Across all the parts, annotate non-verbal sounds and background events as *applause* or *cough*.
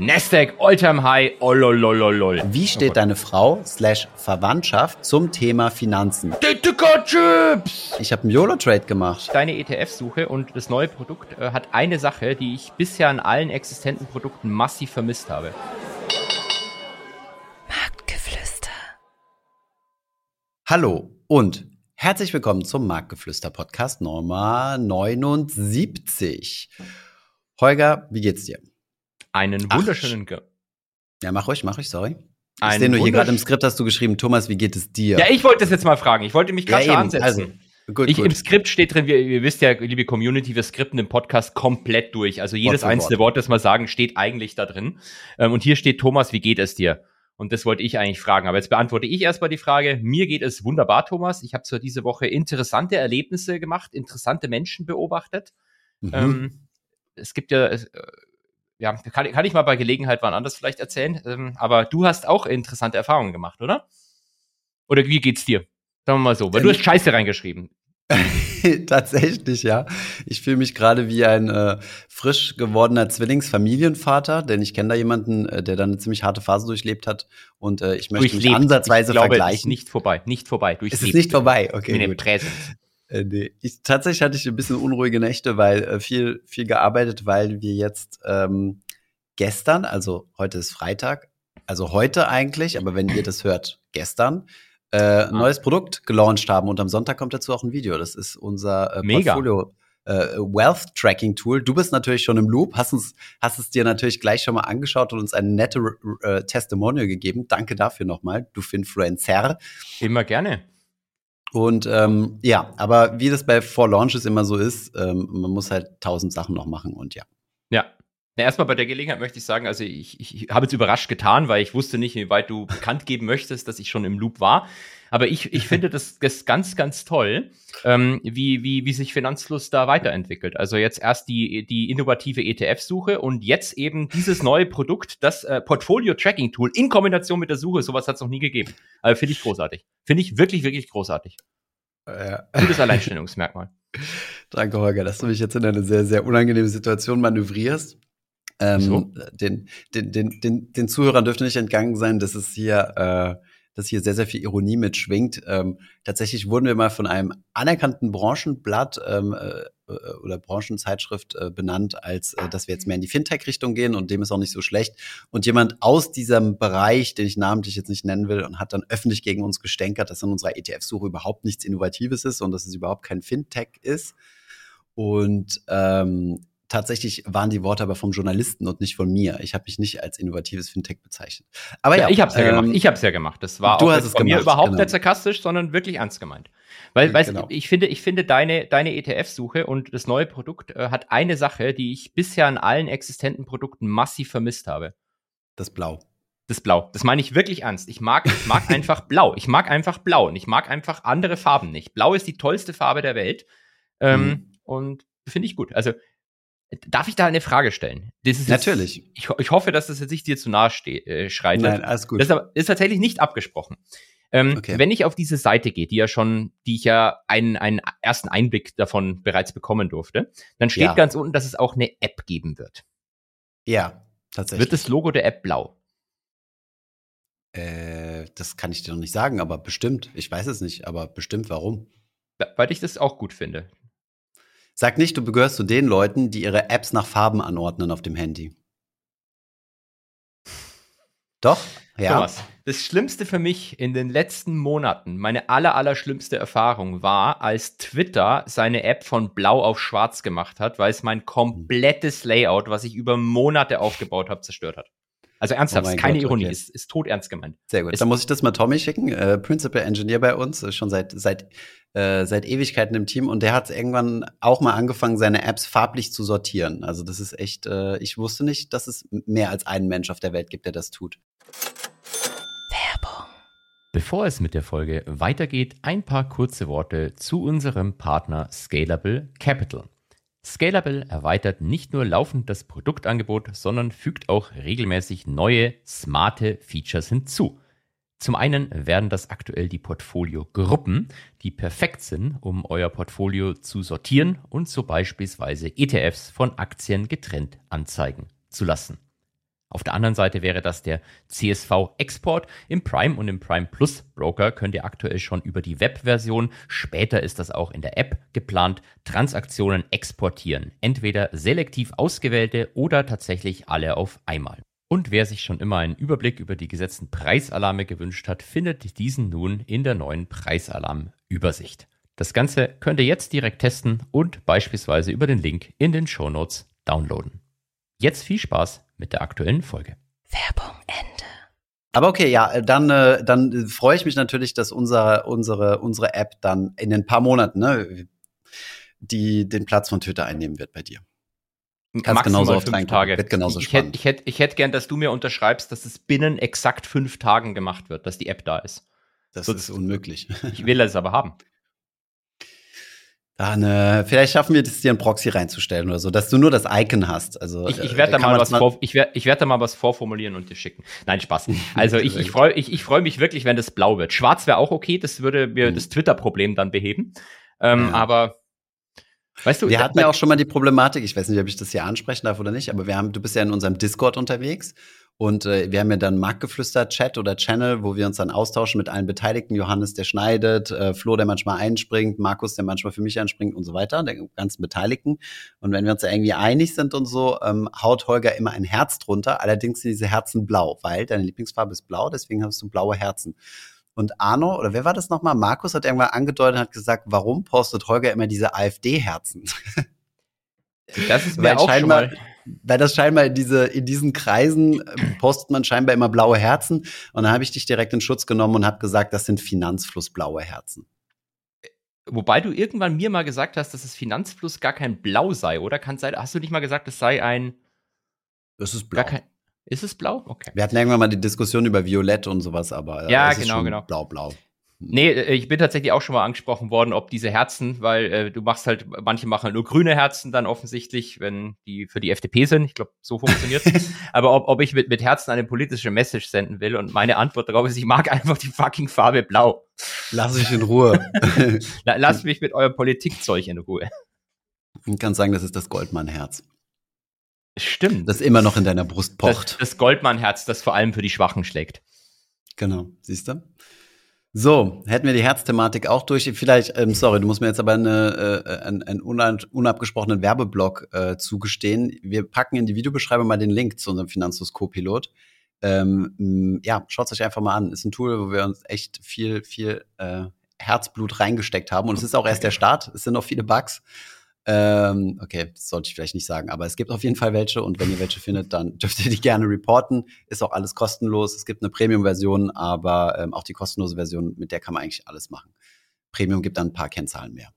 Nasdaq Alltime High. Oh, lol, lol, lol, lol. Wie steht deine Frau slash Verwandtschaft zum Thema Finanzen? Chips! Ich habe einen YOLO-Trade gemacht. Deine ETF-Suche und das neue Produkt äh, hat eine Sache, die ich bisher an allen existenten Produkten massiv vermisst habe. Marktgeflüster. Hallo und herzlich willkommen zum Marktgeflüster-Podcast Nummer 79. Holger, wie geht's dir? Einen Ach, wunderschönen. Ge Ja, mach ruhig, mach ruhig, sorry. Ich Einen sehe nur hier gerade im Skript hast du geschrieben, Thomas, wie geht es dir? ja, ich wollte das jetzt mal fragen. Ich wollte mich gerade eben, ansetzen. also, gut, ich, Im gut. Skript steht drin, wir, ihr wisst ja, liebe Community, wir skripten den Podcast komplett durch. Also jedes für einzelne Wort, das wir sagen, steht eigentlich da drin. Ähm, und hier steht Thomas, wie geht es dir? Und das wollte ich eigentlich fragen. Aber jetzt beantworte ich erstmal die Frage. Mir geht es wunderbar, Thomas. Ich habe zwar diese Woche interessante Erlebnisse gemacht, interessante Menschen beobachtet. Mhm. Ähm, es gibt ja, äh, ja, kann, kann ich mal bei Gelegenheit wann anders vielleicht erzählen. Ähm, aber du hast auch interessante Erfahrungen gemacht, oder? Oder wie geht's dir? Sagen wir mal so, weil du Ähm, hast Scheiße reingeschrieben. *laughs* Tatsächlich, ja. Ich fühle mich gerade wie ein äh, frisch gewordener Zwillingsfamilienvater, denn ich kenne da jemanden, äh, der da eine ziemlich harte Phase durchlebt hat und äh, ich möchte mich Durchlebt. ansatzweise ich glaube, Es ist vergleichen. nicht vorbei, nicht vorbei. es ist Durchlebt. nicht vorbei, okay. Nee, gut. Präsens. Äh, nee. ich, tatsächlich hatte ich ein bisschen unruhige Nächte, weil äh, viel, viel gearbeitet, weil wir jetzt ähm, gestern, also heute ist Freitag, also heute eigentlich, aber wenn ihr das hört, gestern, äh, ein neues Produkt gelauncht haben und am Sonntag kommt dazu auch ein Video. Das ist unser äh, Mega. Portfolio. Äh, Wealth Tracking Tool. Du bist natürlich schon im Loop, hast, uns, hast es dir natürlich gleich schon mal angeschaut und uns eine nette äh, Testimonial gegeben. Danke dafür nochmal, du Finfluencer. Immer gerne. Und ähm, ja, aber wie das bei Four Launches immer so ist, ähm, man muss halt tausend Sachen noch machen und ja. Ja. Na, erstmal bei der Gelegenheit möchte ich sagen, also ich, ich habe jetzt überrascht getan, weil ich wusste nicht, wie weit du bekannt geben möchtest, dass ich schon im Loop war. Aber ich, ich finde das, das ganz, ganz toll, ähm, wie, wie, wie sich Finanzfluss da weiterentwickelt. Also jetzt erst die, die innovative ETF-Suche und jetzt eben dieses neue Produkt, das äh, Portfolio-Tracking-Tool in Kombination mit der Suche. Sowas hat es noch nie gegeben. Also finde ich großartig. Finde ich wirklich, wirklich großartig. Ja. Gutes Alleinstellungsmerkmal. *laughs* Danke, Holger, dass du mich jetzt in eine sehr, sehr unangenehme Situation manövrierst. Ähm, den, den, den, den, den Zuhörern dürfte nicht entgangen sein, dass es hier, äh, dass hier sehr, sehr viel Ironie mitschwingt. Ähm, tatsächlich wurden wir mal von einem anerkannten Branchenblatt ähm, äh, oder Branchenzeitschrift äh, benannt, als äh, dass wir jetzt mehr in die Fintech-Richtung gehen und dem ist auch nicht so schlecht. Und jemand aus diesem Bereich, den ich namentlich jetzt nicht nennen will, und hat dann öffentlich gegen uns gestänkert, dass in unserer ETF-Suche überhaupt nichts Innovatives ist und dass es überhaupt kein Fintech ist. Und ähm, tatsächlich waren die Worte aber vom Journalisten und nicht von mir. Ich habe mich nicht als innovatives Fintech bezeichnet. Aber ja, Ja, ich habe es ja ähm, gemacht. Ich habe es ja gemacht. Das war du auch hast es von mir gemacht, überhaupt genau. nicht sarkastisch, sondern wirklich ernst gemeint. Weil, weißt, Genau. ich finde, ich finde deine deine ETF-Suche und das neue Produkt äh, hat eine Sache, die ich bisher an allen existenten Produkten massiv vermisst habe. Das Blau. Das Blau. Das meine ich wirklich ernst. Ich mag, ich mag *laughs* einfach Blau. Ich mag einfach Blau und ich mag einfach andere Farben nicht. Blau ist die tollste Farbe der Welt ähm, Mhm. und finde ich gut. Also darf ich da eine Frage stellen? Ist jetzt- Natürlich. Ich, ich hoffe, dass das jetzt nicht dir zu nahe äh, schreitet. Nein, alles gut. Das ist, tatsächlich nicht abgesprochen. Ähm, Okay. Wenn ich auf diese Seite gehe, die ja schon, die ich ja einen, einen ersten Einblick davon bereits bekommen durfte, dann steht Ja. ganz unten, dass es auch eine App geben wird. ja, tatsächlich. Wird das Logo der App blau? äh, das kann ich dir noch nicht sagen, aber bestimmt. Ich weiß es nicht, aber bestimmt warum. Weil ich das auch gut finde. Sag nicht, du gehörst zu den Leuten, die ihre Apps nach Farben anordnen auf dem Handy. Doch? Ja. Thomas, das Schlimmste für mich in den letzten Monaten, meine aller, aller schlimmste Erfahrung war, als Twitter seine App von blau auf schwarz gemacht hat, weil es mein komplettes Layout, was ich über Monate aufgebaut habe, zerstört hat. Also ernsthaft, Oh ist keine Gott, Ironie, okay. ist, ist tot ernst gemeint. Sehr gut. Es- Dann muss ich das mal Tommy schicken, äh, Principal Engineer bei uns, ist schon seit, seit, äh, seit Ewigkeiten im Team und der hat irgendwann auch mal angefangen, seine Apps farblich zu sortieren. Also das ist echt, äh, ich wusste nicht, dass es mehr als einen Mensch auf der Welt gibt, der das tut. Werbung. Bevor es mit der Folge weitergeht, ein paar kurze Worte zu unserem Partner Scalable Capital. Scalable erweitert nicht nur laufend das Produktangebot, sondern fügt auch regelmäßig neue, smarte Features hinzu. Zum einen werden das aktuell die Portfolio-Gruppen, die perfekt sind, um euer Portfolio zu sortieren und so beispielsweise ETFs von Aktien getrennt anzeigen zu lassen. Auf der anderen Seite wäre das der CSV Export. Im Prime und im Prime Plus Broker könnt ihr aktuell schon über die Webversion, später ist das auch in der App geplant, Transaktionen exportieren. Entweder selektiv ausgewählte oder tatsächlich alle auf einmal. Und wer sich schon immer einen Überblick über die gesetzten Preisalarme gewünscht hat, findet diesen nun in der neuen Preisalarm-Übersicht. Das Ganze könnt ihr jetzt direkt testen und beispielsweise über den Link in den Show Notes downloaden. Jetzt viel Spaß mit der aktuellen Folge. Werbung Ende. Aber okay, ja, dann, äh, dann freue ich mich natürlich, dass unser, unsere, unsere App dann in ein paar Monaten ne, die, den Platz von Twitter einnehmen wird bei dir. Kannst genauso oft fünf Tage. Wird genauso ich, spannend. Ich hätte, ich, hätte, gern, dass du mir unterschreibst, dass es binnen exakt fünf Tagen gemacht wird, dass die App da ist. Das so, ist unmöglich. Ich will es aber haben. *laughs* Dann, äh, vielleicht schaffen wir es, dir ein Proxy reinzustellen oder so, dass du nur das Icon hast. Also, ich, ich werde äh, da mal was vor, ich werde ich werd da mal was vorformulieren und dir schicken. Nein, Spaß. *laughs* Also ich, ich freue ich, ich freu mich wirklich, wenn das blau wird. Schwarz wäre auch okay, das würde mir mhm. das Twitter-Problem dann beheben. Ähm, ja. Aber Weißt du, wir hatten ja auch schon mal die Problematik, ich weiß nicht, ob ich das hier ansprechen darf oder nicht, aber wir haben, du bist ja in unserem Discord unterwegs und äh, wir haben ja dann Marktgeflüster-Chat oder Channel, wo wir uns dann austauschen mit allen Beteiligten. Johannes, der schneidet, äh, Flo, der manchmal einspringt, Markus, der manchmal für mich einspringt und so weiter, der ganzen Beteiligten. Und wenn wir uns da irgendwie einig sind und so, ähm, haut Holger immer ein Herz drunter. Allerdings sind diese Herzen blau, weil deine Lieblingsfarbe ist blau, deswegen hast du blaue Herzen. Und Arno, oder wer war das nochmal? Markus hat irgendwann angedeutet und hat gesagt, warum postet Holger immer diese AfD-Herzen? Das ist mir auch schon mal weil das scheinbar in, diese, in diesen Kreisen äh, postet man scheinbar immer blaue Herzen. Und dann habe ich dich direkt in Schutz genommen und habe gesagt, das sind Finanzflussblaue Herzen. Wobei du irgendwann mir mal gesagt hast, dass das Finanzfluss gar kein Blau sei, oder? Kann sein, hast du nicht mal gesagt, es sei ein. Es ist blau. Kein, ist es blau? Okay. Wir hatten irgendwann mal die Diskussion über Violett und sowas, aber ja, genau, genau. Blau-blau. Nee, äh, ich bin tatsächlich auch schon mal angesprochen worden, ob diese Herzen, weil äh, du machst halt, manche machen halt nur grüne Herzen dann offensichtlich, wenn die für die FDP sind. Ich glaube, so funktioniert *laughs* Aber ob, ob ich mit, mit Herzen eine politische Message senden will und meine Antwort darauf ist, ich mag einfach die fucking Farbe blau. Lass mich in Ruhe. *laughs* Lass mich mit eurem Politikzeug in Ruhe. Ich kann sagen, das ist das Goldmann-Herz. Stimmt. Das immer noch in deiner Brust pocht. Das, das Goldmann-Herz, das vor allem für die Schwachen schlägt. Genau, siehst du? So, hätten wir die Herzthematik auch durch. Vielleicht, ähm, sorry, du musst mir jetzt aber eine, äh, einen, einen unabgesprochenen Werbeblock äh, zugestehen. Wir packen in die Videobeschreibung mal den Link zu unserem Finanzus Co-Pilot. Ähm, ja, schaut euch einfach mal an. Ist ein Tool, wo wir uns echt viel, viel äh, Herzblut reingesteckt haben. Und es ist auch erst der Start. Es sind noch viele Bugs. Ähm, okay, das sollte ich vielleicht nicht sagen, aber es gibt auf jeden Fall welche und wenn ihr welche findet, dann *laughs* dürft ihr die gerne reporten. Ist auch alles kostenlos. Es gibt eine Premium-Version, aber ähm, auch die kostenlose Version, mit der kann man eigentlich alles machen. Premium gibt dann ein paar Kennzahlen mehr.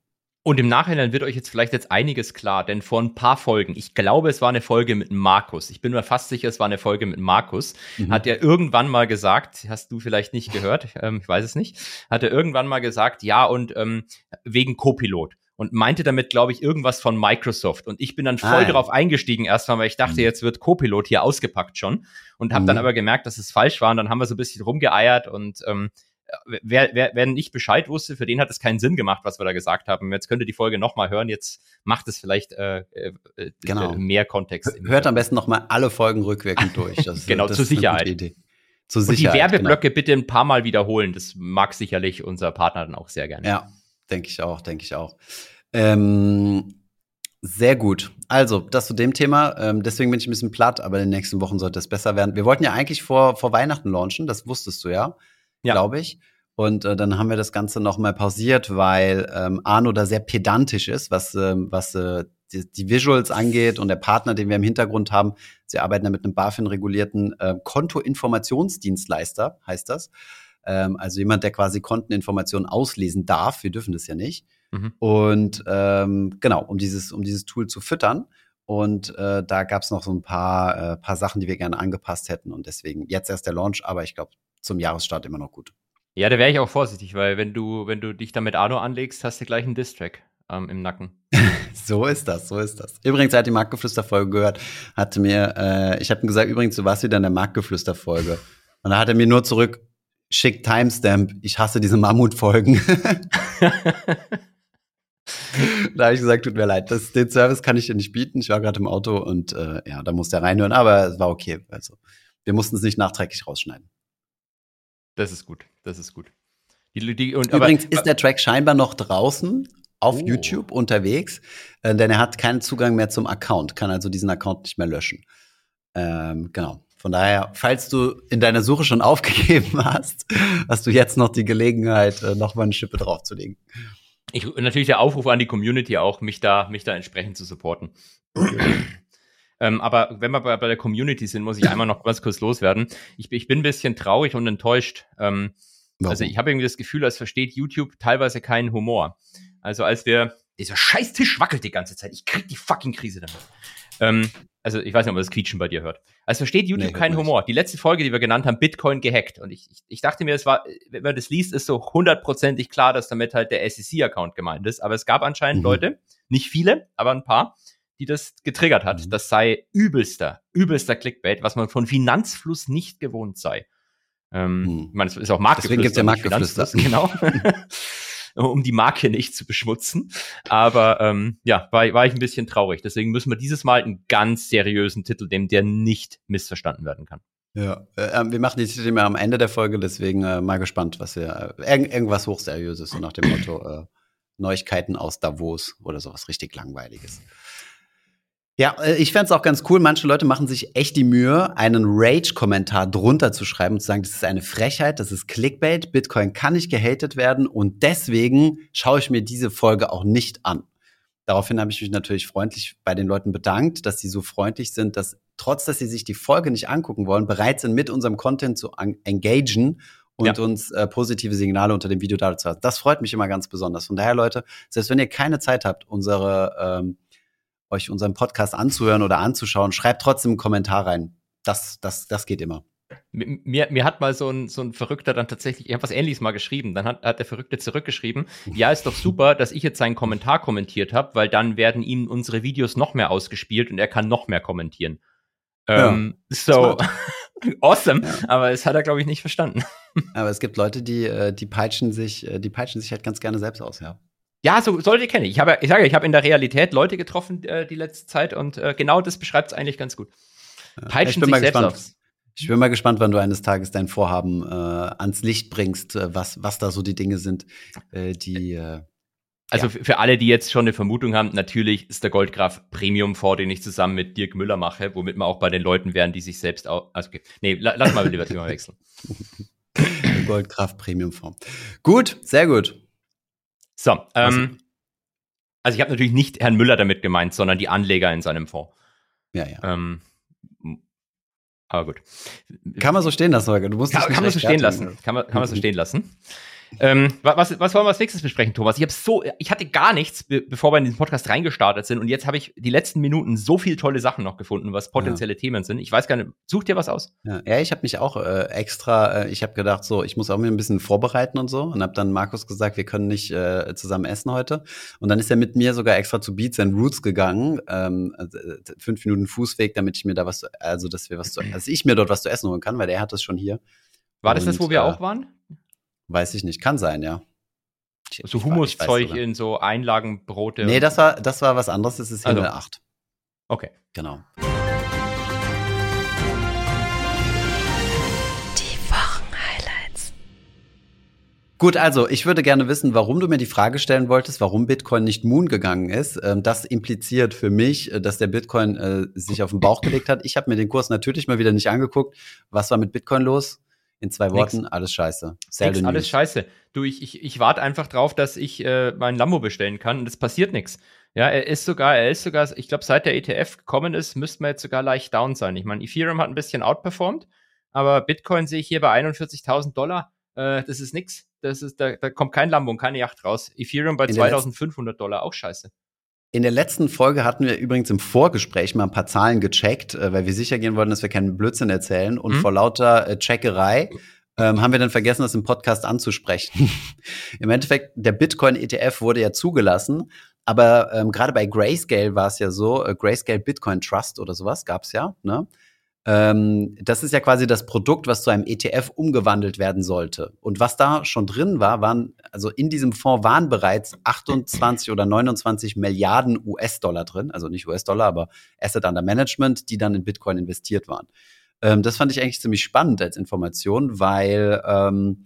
Und im Nachhinein wird euch jetzt vielleicht jetzt einiges klar, denn vor ein paar Folgen, ich glaube, es war eine Folge mit Markus, ich bin mir fast sicher, es war eine Folge mit Markus, mhm. hat er irgendwann mal gesagt, hast du vielleicht nicht gehört, ähm, ich weiß es nicht, hat er irgendwann mal gesagt, ja, und ähm, wegen Copilot und meinte damit, glaube ich, irgendwas von Microsoft. Und ich bin dann voll ah, darauf eingestiegen erstmal, weil ich dachte, mhm. jetzt wird Copilot hier ausgepackt schon. Und habe mhm. dann aber gemerkt, dass es falsch war. Und dann haben wir so ein bisschen rumgeeiert. Und ähm, wer, wer, wer nicht Bescheid wusste, für den hat es keinen Sinn gemacht, was wir da gesagt haben. Jetzt könnt ihr die Folge nochmal hören. Jetzt macht es vielleicht äh, äh, äh genau. mehr Kontext. Hört am besten nochmal alle Folgen rückwirkend durch. Das, *laughs* genau, das zur Sicherheit. Zur Sicherheit. Und die Werbeblöcke genau. bitte ein paar Mal wiederholen. Das mag sicherlich unser Partner dann auch sehr gerne. Ja, Denke ich auch, denke ich auch. Ähm, sehr gut. Also, das zu dem Thema. Ähm, deswegen bin ich ein bisschen platt, aber in den nächsten Wochen sollte es besser werden. Wir wollten ja eigentlich vor, vor Weihnachten launchen, das wusstest du ja, ja. glaube ich. Und äh, dann haben wir das Ganze nochmal pausiert, weil ähm, Arno da sehr pedantisch ist, was, ähm, was äh, die, die Visuals angeht und der Partner, den wir im Hintergrund haben. Sie arbeiten da mit einem BaFin-regulierten äh, Kontoinformationsdienstleister, heißt das. Ähm, also jemand, der quasi Konteninformationen auslesen darf. Wir dürfen das ja nicht. Mhm. Und ähm, genau, um dieses, um dieses Tool zu füttern. Und äh, da gab es noch so ein paar, äh, paar Sachen, die wir gerne angepasst hätten. Und deswegen jetzt erst der Launch, aber ich glaube, zum Jahresstart immer noch gut. Ja, da wäre ich auch vorsichtig, weil wenn du, wenn du dich da mit Arno anlegst, hast du gleich einen Distrack ähm, im Nacken. *laughs* so ist das, so ist das. Übrigens, er hat die Marktgeflüster-Folge gehört, hatte mir, äh, ich habe ihm gesagt, übrigens, du warst wieder in der Marktgeflüster-Folge. Und da hat er mir nur zurück, schick Timestamp, ich hasse diese Mammutfolgen. *laughs* *laughs* da habe ich gesagt, tut mir leid, das, den Service kann ich dir nicht bieten. Ich war gerade im Auto und äh, ja, da musste er reinhören, aber es war okay. Also wir mussten es nicht nachträglich rausschneiden. Das ist gut, das ist gut. Die, die, und, Übrigens aber, ist der Track scheinbar noch draußen auf oh. YouTube unterwegs, äh, denn er hat keinen Zugang mehr zum Account, kann also diesen Account nicht mehr löschen. Ähm, genau. Von daher, falls du in deiner Suche schon *laughs* aufgegeben hast, hast du jetzt noch die Gelegenheit, äh, noch mal eine Schippe draufzulegen. Ich, natürlich der Aufruf an die Community auch, mich da, mich da entsprechend zu supporten. *clears throat* ähm, aber wenn wir bei, bei, der Community sind, muss ich einmal noch ganz kurz loswerden. Ich, ich bin ein bisschen traurig und enttäuscht. Ähm, also ich habe irgendwie das Gefühl, als versteht YouTube teilweise keinen Humor. Also als wir, dieser scheiß Tisch wackelt die ganze Zeit. Ich krieg die fucking Krise damit. Ähm, also ich weiß nicht, ob man das Quietschen bei dir hört. Also versteht YouTube nee, keinen Humor. Die letzte Folge, die wir genannt haben, Bitcoin gehackt. Und ich, ich, ich dachte mir, es war, wenn man das liest, ist so hundertprozentig klar, dass damit halt der SEC-Account gemeint ist. Aber es gab anscheinend mhm. Leute, nicht viele, aber ein paar, die das getriggert hat. Mhm. Das sei übelster, übelster Clickbait, was man von Finanzfluss nicht gewohnt sei. Ähm, mhm. Ich meine, es ist auch Marktgeflüster. Deswegen gibt's ja Marktgeflüster. Genau. *laughs* *laughs* um die Marke nicht zu beschmutzen. Aber ähm, ja, war, war ich ein bisschen traurig. Deswegen müssen wir dieses Mal einen ganz seriösen Titel nehmen, der nicht missverstanden werden kann. Ja, äh, ähm, wir machen die Titel immer am Ende der Folge, deswegen äh, mal gespannt, was wir äh, irgend, irgendwas hochseriöses so nach dem Motto äh, Neuigkeiten aus Davos oder sowas richtig langweiliges. Ja, äh, ich fände es auch ganz cool. Manche Leute machen sich echt die Mühe, einen Rage-Kommentar drunter zu schreiben und zu sagen, das ist eine Frechheit, das ist Clickbait, Bitcoin kann nicht gehatet werden und deswegen schaue ich mir diese Folge auch nicht an. Daraufhin habe ich mich natürlich freundlich bei den Leuten bedankt, dass sie so freundlich sind, dass trotz, dass sie sich die Folge nicht angucken wollen, bereit sind, mit unserem Content zu engagen und ja. uns äh, positive Signale unter dem Video dazu haben. Das freut mich immer ganz besonders. Von daher, Leute, selbst wenn ihr keine Zeit habt, unsere ähm, euch unseren Podcast anzuhören oder anzuschauen, schreibt trotzdem einen Kommentar rein. Das, das, das geht immer. Mir, mir hat mal so ein, so ein Verrückter dann tatsächlich, ich habe was ähnliches mal geschrieben, dann hat, hat der Verrückte zurückgeschrieben, ja, ist doch super, dass ich jetzt seinen Kommentar kommentiert habe, weil dann werden ihm unsere Videos noch mehr ausgespielt und er kann noch mehr kommentieren. Ähm, ja, so *laughs* awesome, ja. aber es hat er, glaube ich, nicht verstanden. Aber es gibt Leute, die, äh, die peitschen sich, äh, die peitschen sich halt ganz gerne selbst aus, ja. Ja, so sollte kennen. Ich habe, ich sage, ich habe in der Realität Leute getroffen äh, die letzte Zeit und äh, genau das beschreibt es eigentlich ganz gut. Peitschen sich selbst aufs. Ich bin mal gespannt, wann du eines Tages dein Vorhaben äh, ans Licht bringst, äh, was, was da so die Dinge sind, äh, die. Äh, also ja. für alle, die jetzt schon eine Vermutung haben, natürlich ist der Goldgraf Premium vor, den ich zusammen mit Dirk Müller mache, womit wir auch bei den Leuten wären, die sich selbst auch. Also okay. Nee, lass mal lieber Thema *laughs* wechseln. Goldgraf Premium Form. Gut, sehr gut. So, ähm, also ich habe natürlich nicht Herrn Müller damit gemeint, sondern die Anleger in seinem Fonds. Ja, ja. Ähm, aber gut. Kann man so stehen lassen, Holger. Du musst kann, kann man so stehen lassen. Kann man, kann man so *laughs* stehen lassen. Ähm, was, was wollen wir als nächstes besprechen, Thomas? Ich habe so, ich hatte gar nichts, be bevor wir in diesen Podcast reingestartet sind, und jetzt habe ich die letzten Minuten so viele tolle Sachen noch gefunden, was potenzielle ja. Themen sind. Ich weiß gar nicht, such dir was aus? Ja, ja ich habe mich auch äh, extra, äh, ich habe gedacht, so, ich muss auch mir ein bisschen vorbereiten und so, und habe dann Markus gesagt, wir können nicht äh, zusammen essen heute. Und dann ist er mit mir sogar extra zu Beats and Roots gegangen, ähm, also, äh, fünf Minuten Fußweg, damit ich mir da was, also dass wir was zu, *clears throat* also ich mir dort was zu essen holen kann, weil der hat das schon hier. War das und, das, wo wir äh, auch waren? Weiß ich nicht. Kann sein, ja. so Humuszeug in so Einlagenbrote. Nee, das war, das war was anderes. Das ist Himmel also. 8. Okay. Genau. Die Wochenhighlights. Gut, also ich würde gerne wissen, warum du mir die Frage stellen wolltest, warum Bitcoin nicht Moon gegangen ist. Ähm, das impliziert für mich, äh, dass der Bitcoin äh, sich auf den Bauch gelegt hat. Ich habe mir den Kurs natürlich mal wieder nicht angeguckt. Was war mit Bitcoin los? In zwei Worten, Nix. alles scheiße. Nix, alles scheiße. Du, ich, ich, ich warte einfach drauf, dass ich äh, mein Lambo bestellen kann und es passiert nichts. Ja, er ist sogar, er ist sogar, ich glaube, seit der ETF gekommen ist, müsste man jetzt sogar leicht down sein. Ich meine, Ethereum hat ein bisschen outperformed, aber Bitcoin sehe ich hier bei 41.000 Dollar. Äh, das ist nix. Das ist, da, da kommt kein Lambo und keine Yacht raus. Ethereum bei 2.500 Dollar, auch scheiße. In der letzten Folge hatten wir übrigens im Vorgespräch mal ein paar Zahlen gecheckt, äh, weil wir sicher gehen wollten, dass wir keinen Blödsinn erzählen. Und mhm. vor lauter äh, Checkerei ähm, haben wir dann vergessen, das im Podcast anzusprechen. *laughs* Im Endeffekt, der Bitcoin-ETF wurde ja zugelassen, aber ähm, gerade bei Grayscale war es ja so, äh, Grayscale Bitcoin Trust oder sowas gab's ja, ne? Ähm, das ist ja quasi das Produkt, was zu einem ETF umgewandelt werden sollte. Und was da schon drin war, waren, also in diesem Fonds waren bereits 28 oder 29 Milliarden US-Dollar drin, also nicht US-Dollar, aber Asset Under Management, die dann in Bitcoin investiert waren. Ähm, das fand ich eigentlich ziemlich spannend als Information, weil, ähm,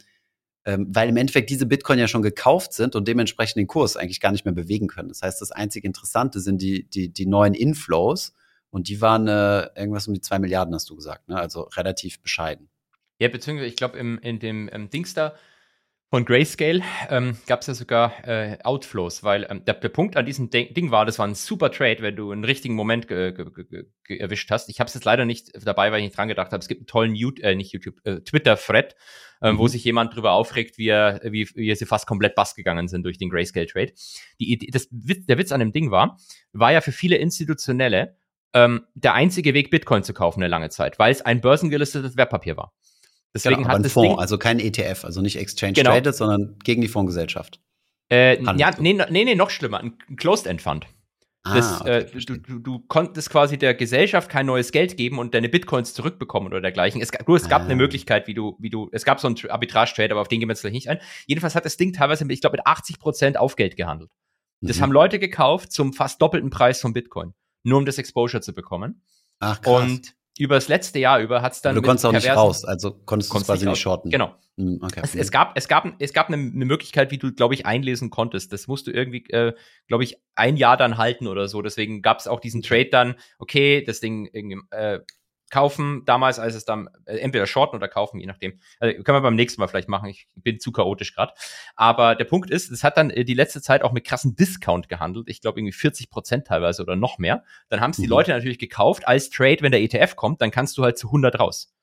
ähm, weil im Endeffekt diese Bitcoin ja schon gekauft sind und dementsprechend den Kurs eigentlich gar nicht mehr bewegen können. Das heißt, das einzig Interessante sind die, die, die neuen Inflows und die waren äh, irgendwas um die zwei Milliarden, hast du gesagt, ne? Also relativ bescheiden. Ja, beziehungsweise ich glaube, in dem ähm, Dings da von Grayscale ähm, gab es ja sogar äh, Outflows, weil ähm, der, der, Punkt an diesem De Ding war, das war ein super Trade, wenn du einen richtigen Moment erwischt hast. Ich habe es jetzt leider nicht dabei, weil ich nicht dran gedacht habe. Es gibt einen tollen YouTube, äh, nicht YouTube, äh, Twitter-Thread, ähm, mhm. wo sich jemand drüber aufregt, wie er, wie, wie sie fast komplett bass gegangen sind durch den Grayscale-Trade. Die Idee, das, der Witz an dem Ding war, war ja für viele Institutionelle ähm, der einzige Weg, Bitcoin zu kaufen eine lange Zeit, weil es ein börsengelistetes Wertpapier war. Deswegen genau, hat ein das Fonds, Ding, also kein ETF, also nicht Exchange genau. Traded, sondern gegen die Fondsgesellschaft. Äh, ja, nee, nee, nee, noch schlimmer, ein Closed-End-Fund. Ah, das, okay, äh, du, du, du, konntest quasi der Gesellschaft kein neues Geld geben und deine Bitcoins zurückbekommen oder dergleichen. Es, nur, es gab ah. eine Möglichkeit, wie du, wie du, es gab so einen Arbitrage-Trade, aber auf den gehen wir jetzt gleich nicht ein. Jedenfalls hat das Ding teilweise, ich glaube, mit 80 Prozent Aufgeld gehandelt. Das mhm. haben Leute gekauft zum fast doppelten Preis von Bitcoin nur um das Exposure zu bekommen. Ach, krass. Und über das letzte Jahr über hat es dann. Aber du konntest auch nicht raus, also konntest du quasi nicht shorten. Genau. Hm, okay. Es, es, gab, es gab, es gab eine, eine Möglichkeit, wie du, glaube ich, einlesen konntest. Das musst du irgendwie, äh, glaube ich, ein Jahr dann halten oder so. Deswegen gab es auch diesen Trade dann. Okay, das Ding irgendwie, äh, kaufen damals, als es dann äh, entweder shorten oder kaufen, je nachdem. Also, können wir beim nächsten Mal vielleicht machen. Ich bin zu chaotisch gerade. Aber der Punkt ist, es hat dann äh, die letzte Zeit auch mit krassen Discount gehandelt. Ich glaube irgendwie 40 Prozent teilweise oder noch mehr. Dann haben es die mhm. Leute natürlich gekauft als Trade, wenn der ETF kommt, dann kannst du halt zu 100 raus.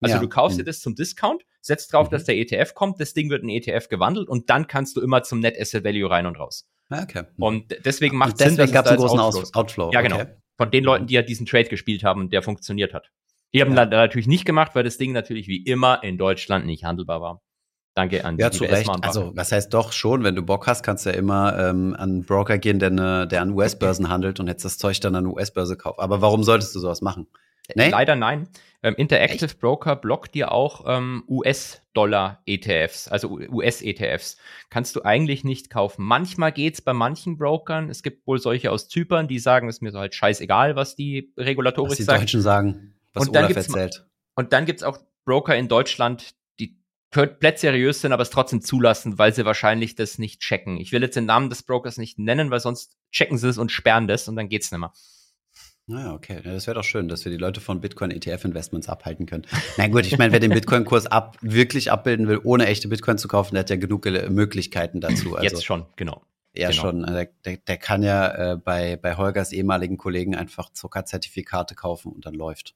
Also ja. du kaufst mhm. dir das zum Discount, setzt drauf, mhm. dass der ETF kommt, das Ding wird in ETF gewandelt und dann kannst du immer zum Net Asset Value rein und raus. Ah, okay. Und deswegen macht und deswegen Sinn, dass es einen großen Outflow. Outflow. Ja, genau. Okay. Von den Leuten, die ja diesen Trade gespielt haben der funktioniert hat. Die haben ja. dann natürlich nicht gemacht, weil das Ding natürlich wie immer in Deutschland nicht handelbar war. Danke an die Ja, zu Recht. Also, was heißt doch schon, wenn du Bock hast, kannst du ja immer ähm, an einen Broker gehen, der, ne, der an US-Börsen handelt und jetzt das Zeug dann an US-Börse kaufen. Aber warum solltest du sowas machen? Nee? Leider nein. Ähm, Interactive Echt? Broker blockt dir auch ähm, US-Dollar-ETFs, also US-ETFs. Kannst du eigentlich nicht kaufen. Manchmal geht's bei manchen Brokern. Es gibt wohl solche aus Zypern, die sagen, es ist mir so halt scheißegal, was die Regulatorik was die sagen. Deutschen sagen, was und Olaf erzählt. Und dann gibt's auch Broker in Deutschland, die komplett seriös sind, aber es trotzdem zulassen, weil sie wahrscheinlich das nicht checken. Ich will jetzt den Namen des Brokers nicht nennen, weil sonst checken sie es und sperren das und dann geht's nicht mehr. Naja, okay. das wäre doch schön, dass wir die Leute von Bitcoin-ETF-Investments abhalten können. Na gut, ich meine, wer den Bitcoin-Kurs ab, wirklich abbilden will, ohne echte Bitcoin zu kaufen, der hat ja genug Möglichkeiten dazu. Also, Jetzt schon, genau. Ja, genau. schon. Der, der, der, kann ja äh, bei, bei Holgers ehemaligen Kollegen einfach Zuckerzertifikate kaufen und dann läuft.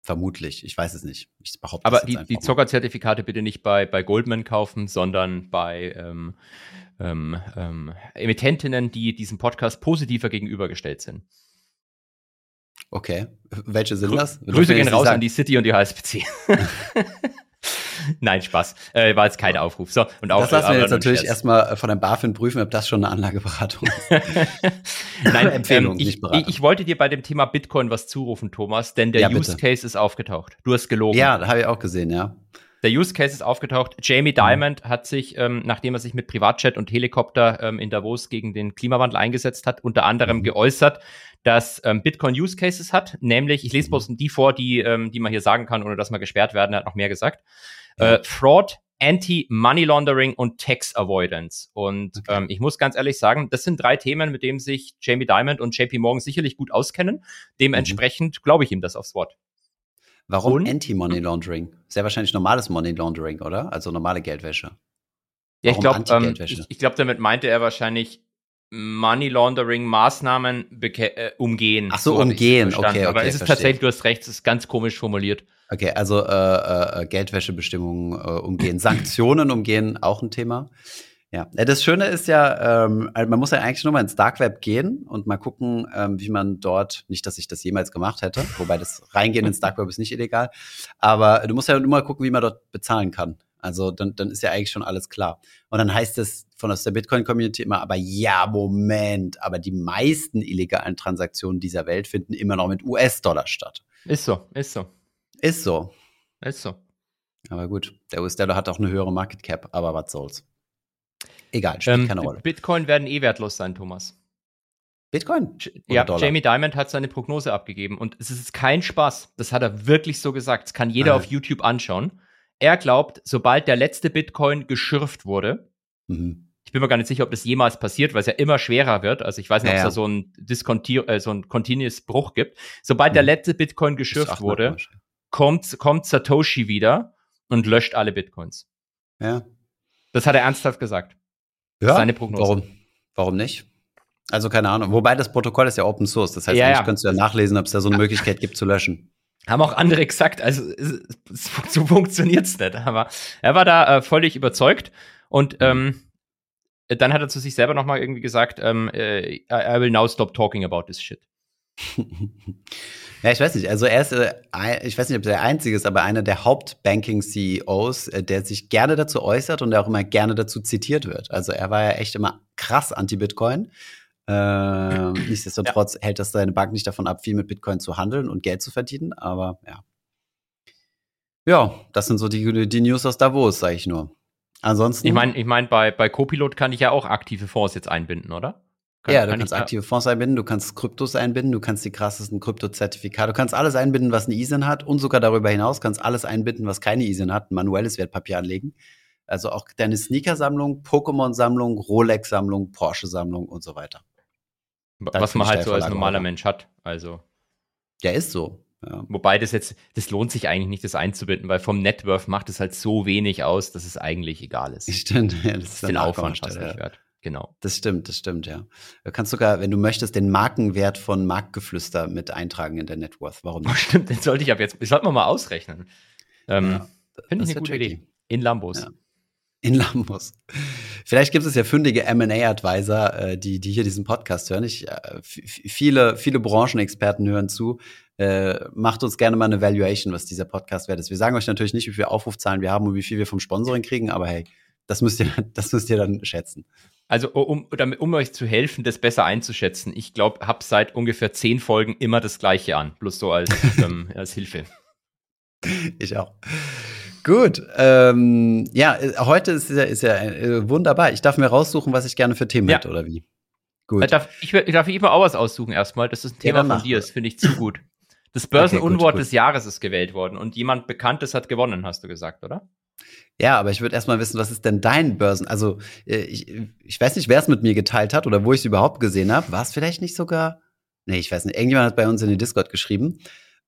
Vermutlich. Ich weiß es nicht. Ich behaupte Aber die, die Zuckerzertifikate bitte nicht bei, bei Goldman kaufen, sondern bei ähm, ähm, ähm, Emittentinnen, die diesem Podcast positiver gegenübergestellt sind. Okay. Welche sind das? Grüße gehen raus an die City und die HSBC. *laughs* Nein, Spaß. Äh, war jetzt kein Aufruf. So, und auch, das lassen wir jetzt natürlich erstmal von der BaFin prüfen, ob das schon eine Anlageberatung ist. *laughs* Nein, Empfehlung, ähm, ich, nicht Beratung. Ich wollte dir bei dem Thema Bitcoin was zurufen, Thomas, denn der ja, Use Case ist aufgetaucht. Du hast gelogen. Ja, habe ich auch gesehen, ja. Der Use Case ist aufgetaucht. Jamie. Dimond mhm. hat sich, ähm, nachdem er sich mit Privatjet und Helikopter ähm, in Davos gegen den Klimawandel eingesetzt hat, unter anderem mhm. geäußert, dass ähm, Bitcoin Use Cases hat, nämlich, ich lese mhm. bloß die vor, die, ähm, die man hier sagen kann, ohne dass man gesperrt werden, er hat noch mehr gesagt. Äh, Fraud, Anti-Money Laundering und Tax Avoidance. Und okay. ähm, ich muss ganz ehrlich sagen, das sind drei Themen, mit denen sich Jamie Dimond und JP Morgan sicherlich gut auskennen. Dementsprechend mhm. glaube ich ihm das aufs Wort. Warum Anti-Money Laundering? Sehr wahrscheinlich normales Money Laundering, oder? Also normale Geldwäsche. Ja, ich glaube, ähm, ich, ich glaube, damit meinte er wahrscheinlich Money Laundering Maßnahmen äh, umgehen. Ach so, so umgehen, okay, okay. Aber es ist tatsächlich, du hast recht, es ist ganz komisch formuliert. Okay, also äh, äh, Geldwäschebestimmungen äh, umgehen, Sanktionen umgehen, auch ein Thema. Ja, das Schöne ist ja, ähm, also man muss ja eigentlich nur mal ins Dark Web gehen und mal gucken, ähm, wie man dort, nicht, dass ich das jemals gemacht hätte, wobei das Reingehen ins Dark Web ist nicht illegal, aber du musst ja nur mal gucken, wie man dort bezahlen kann. Also dann, dann ist ja eigentlich schon alles klar. Und dann heißt es von aus der Bitcoin-Community immer, aber ja, Moment, aber die meisten illegalen Transaktionen dieser Welt finden immer noch mit US-Dollar statt. Ist so, ist so. Ist so. Ist so. Aber gut, der US-Dollar hat auch eine höhere Market Cap, aber was soll's. Egal, spielt ähm, keine Rolle. Bitcoin werden eh wertlos sein, Thomas. Bitcoin? ja, Dollar? Jamie Dimond hat seine Prognose abgegeben und es ist kein Spaß. Das hat er wirklich so gesagt. Das kann jeder ah. auf YouTube anschauen. Er glaubt, sobald der letzte Bitcoin geschürft wurde, mhm. ich bin mir gar nicht sicher, ob das jemals passiert, weil es ja immer schwerer wird. Also ich weiß nicht, ja, ob es da so ein, Disconti äh, so ein Continuous Bruch gibt. Sobald mhm. der letzte Bitcoin geschürft wurde, kommt, kommt Satoshi wieder und löscht alle Bitcoins. Ja. Das hat er ernsthaft gesagt. Ja. Seine Prognose. Warum? Warum nicht? Also keine Ahnung. Wobei das Protokoll ist ja Open Source. Das heißt, ja, ja. könntest du ja nachlesen, ob es da so eine Möglichkeit gibt zu löschen. Haben auch andere gesagt. Also so funktioniert's nicht. Aber er war da äh, völlig überzeugt und ähm, dann hat er zu sich selber noch mal irgendwie gesagt, ähm, äh, I will now stop talking about this shit. *laughs* Ja, ich weiß nicht. Also er ist, äh, ich weiß nicht, ob er der Einzige ist, aber einer der Hauptbanking-CEOs, äh, der sich gerne dazu äußert und der auch immer gerne dazu zitiert wird. Also er war ja echt immer krass anti-Bitcoin. Ähm, *clears throat* nichtsdestotrotz ja. hält das seine Bank nicht davon ab, viel mit Bitcoin zu handeln und Geld zu verdienen. Aber ja. Ja, das sind so die, die News aus Davos, sage ich nur. Ansonsten. Ich meine, ich mein, bei, bei Copilot kann ich ja auch aktive Fonds jetzt einbinden, oder? Kann, ja, du kann kannst ich, aktive Fonds einbinden, du kannst Kryptos einbinden, du kannst die krassesten Kryptozertifikate, du kannst alles einbinden, was eine ISIN hat und sogar darüber hinaus kannst alles einbinden, was keine ISIN hat, ein manuelles Wertpapier anlegen. Also auch deine Sneaker-Sammlung, Pokémon-Sammlung, Rolex-Sammlung, Porsche-Sammlung und so weiter. Was man halt so als normaler Mensch hat. Also. Ja, ist so. Ja. Wobei das jetzt, das lohnt sich eigentlich nicht, das einzubinden, weil vom Networth macht es halt so wenig aus, dass es eigentlich egal ist. Stimmt, *laughs* ja, das ist den Aufwand fast nicht wert. Genau. Das stimmt, das stimmt, ja. Du kannst sogar, wenn du möchtest, den Markenwert von Marktgeflüster mit eintragen in der Networth. Warum nicht? Oh, stimmt, den sollte ich ab jetzt, das sollten wir mal ausrechnen. Ähm, ja, Finde ich eine gute tricky. Idee. In Lambos. Ja. In Lambos. Vielleicht gibt es ja fündige M&A-Advisor, äh, die, die hier diesen Podcast hören. Ich, äh, viele, viele Branchenexperten hören zu. Äh, macht uns gerne mal eine Valuation, was dieser Podcast wert ist. Wir sagen euch natürlich nicht, wie viele Aufrufzahlen wir haben und wie viel wir vom Sponsoring kriegen, aber hey, das müsst ihr, *laughs* das müsst ihr dann schätzen. Also um, damit, um euch zu helfen, das besser einzuschätzen, ich glaube, habe seit ungefähr zehn Folgen immer das gleiche an, bloß so als, *laughs* ähm, als Hilfe. Ich auch. Gut, ähm, ja, heute ist ja, ist ja äh, wunderbar. Ich darf mir raussuchen, was ich gerne für Themen ja. hätte, oder wie? Gut. Äh, darf ich, darf ich immer auch was aussuchen erstmal? Das ist ein Thema ja, von dir, das finde ich zu *laughs* gut. Das Börsenunwort okay, des Jahres ist gewählt worden und jemand Bekanntes hat gewonnen, hast du gesagt, oder? Ja, aber ich würde erstmal wissen, was ist denn dein Börsen? Also, äh, ich, ich weiß nicht, wer es mit mir geteilt hat oder wo ich es überhaupt gesehen habe. War es vielleicht nicht sogar? Nee, ich weiß nicht. Irgendjemand hat bei uns in den Discord geschrieben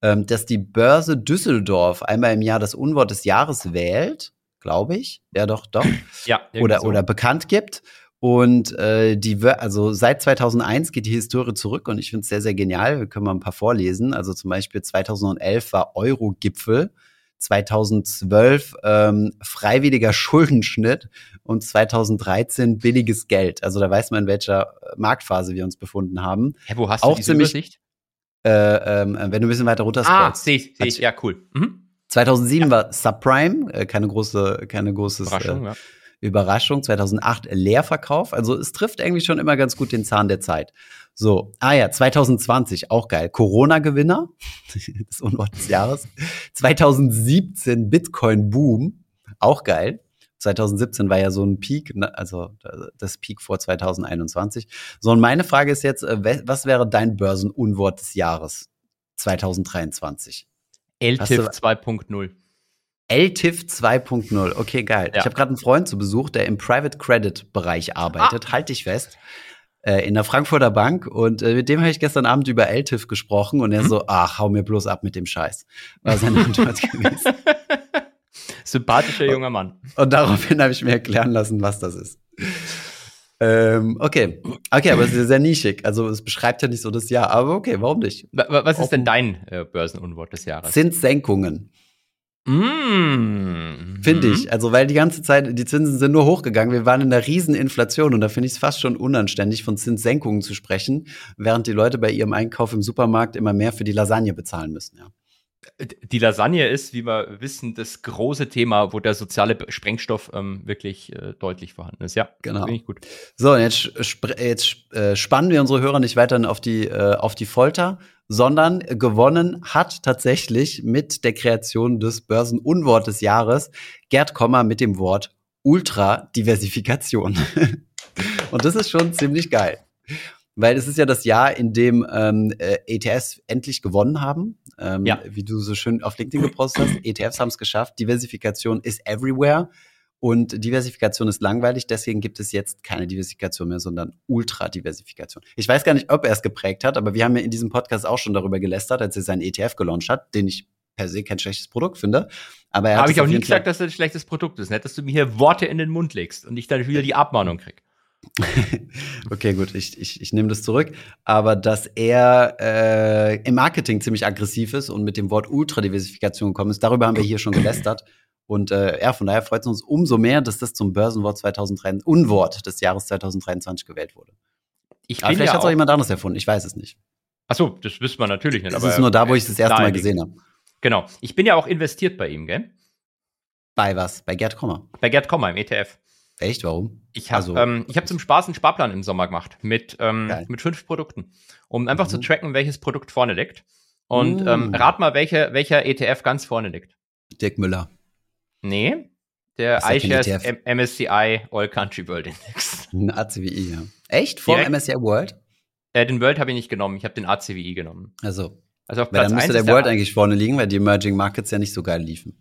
ähm, dass die Börse Düsseldorf einmal im Jahr das Unwort des Jahres wählt, glaube ich. Ja, doch, doch. *clears throat* Ja, oder, so. oder bekannt gibt. Und äh, die, also seit 2001 geht die Historie zurück und ich finde es sehr, sehr genial. Wir können mal ein paar vorlesen. Also zum Beispiel 2011 war Euro-Gipfel, 2012 ähm, freiwilliger Schuldenschnitt und 2013 billiges Geld. Also da weiß man, in welcher Marktphase wir uns befunden haben. Hä, wo hast Auch du diese ziemlich, Übersicht? Äh, ähm, wenn du ein bisschen weiter runter Ah, sehe ich, seh ich, ja, cool. Mhm. 2007 ja. war Subprime, äh, keine große, keine große Überraschung, äh, ja. Überraschung. 2008 Leerverkauf. Also es trifft irgendwie schon immer ganz gut den Zahn der Zeit. So, ah ja, 2020, auch geil. Corona-Gewinner, *laughs* das Unwort des Jahres. 2017 Bitcoin-Boom, auch geil. 2017 war ja so ein Peak, ne, also das Peak vor 2021. So, und meine Frage ist jetzt, äh, was wäre dein Börsenunwort des Jahres 2023? LTIF 2.0. LTIF 2.0, okay, geil. Ja. Ich habe gerade einen Freund zu Besuch, der im Private Credit Bereich arbeitet. Ah. Halt dich fest äh, in der Frankfurter Bank und äh, mit dem habe ich gestern Abend über LTIF gesprochen und er mhm. so, ach, hau mir bloß ab mit dem Scheiß. War seine *laughs* Antwort gewesen. Sympathischer junger Mann. Und daraufhin habe ich mir erklären lassen, was das ist. Ähm, okay. Okay, aber es ist sehr nischig. Also es beschreibt ja nicht so das Jahr. Aber okay, warum nicht? Was ist denn dein äh, Börsenunwort des Jahres? Zinssenkungen. Mm. Finde ich. Also, weil die ganze Zeit, die Zinsen sind nur hochgegangen. Wir waren in einer riesen Inflation und da finde ich es fast schon unanständig, von Zinssenkungen zu sprechen, während die Leute bei ihrem Einkauf im Supermarkt immer mehr für die Lasagne bezahlen müssen, ja. Die Lasagne ist, wie wir wissen, das große Thema, wo der soziale Sprengstoff ähm, wirklich äh, deutlich vorhanden ist. Ja, genau. Finde ich gut. So, jetzt, jetzt äh, spannen wir unsere Hörer nicht weiterhin auf die, äh, auf die Folter, sondern gewonnen hat tatsächlich mit der Kreation des Börsenunwort des Jahres Gerd Kommer mit dem Wort Ultradiversifikation. *laughs* Und das ist schon ziemlich geil. Weil es ist ja das Jahr, in dem ähm, äh, ETFs endlich gewonnen haben. Ähm, ja. Wie du so schön auf LinkedIn gepostet hast. ETFs haben es geschafft. Diversifikation ist everywhere. Und Diversifikation ist langweilig, deswegen gibt es jetzt keine Diversifikation mehr, sondern Ultra-Diversifikation. Ich weiß gar nicht, ob er es geprägt hat, aber wir haben ja in diesem Podcast auch schon darüber gelästert, als er seinen ETF gelauncht hat, den ich per se kein schlechtes Produkt finde. Aber Habe ich auch nie gesagt, dass das ein schlechtes Produkt ist. Nicht, dass du mir hier Worte in den Mund legst und ich dann wieder die Abmahnung krieg. *laughs* okay, gut, ich, ich, ich nehme das zurück. Aber dass er äh, im Marketing ziemlich aggressiv ist und mit dem Wort Ultradiversifikation gekommen ist, darüber haben wir hier schon gelästert. Und äh, ja, von daher freut es uns umso mehr, dass das zum Börsenwort 2023, Unwort des Jahres 2023 gewählt wurde. Ich aber vielleicht ja hat es auch jemand anderes erfunden, ich weiß es nicht. Achso, das wissen wir natürlich nicht. Das ist nur da, wo ich es das erste Mal gesehen habe. Genau. Ich bin ja auch investiert bei ihm, gell? Bei was? Bei Gerd Kommer? Bei Gerd Kommer im ETF. Echt? Warum? Ich habe also, ähm, hab zum Spaß einen Sparplan im Sommer gemacht mit, ähm, mit fünf Produkten, um einfach mhm. zu tracken, welches Produkt vorne liegt. Und mhm. ähm, rat mal, welche, welcher ETF ganz vorne liegt. Dirk Müller. Nee, der iShares MSCI All Country World Index. *laughs* Ein ACWI, ja. Echt? Vor dem MSCI World? Äh, den World habe ich nicht genommen, ich habe den ACWI genommen. Also, also auf Platz weil dann müsste der World der eigentlich vorne liegen, weil die Emerging Markets ja nicht so geil liefen.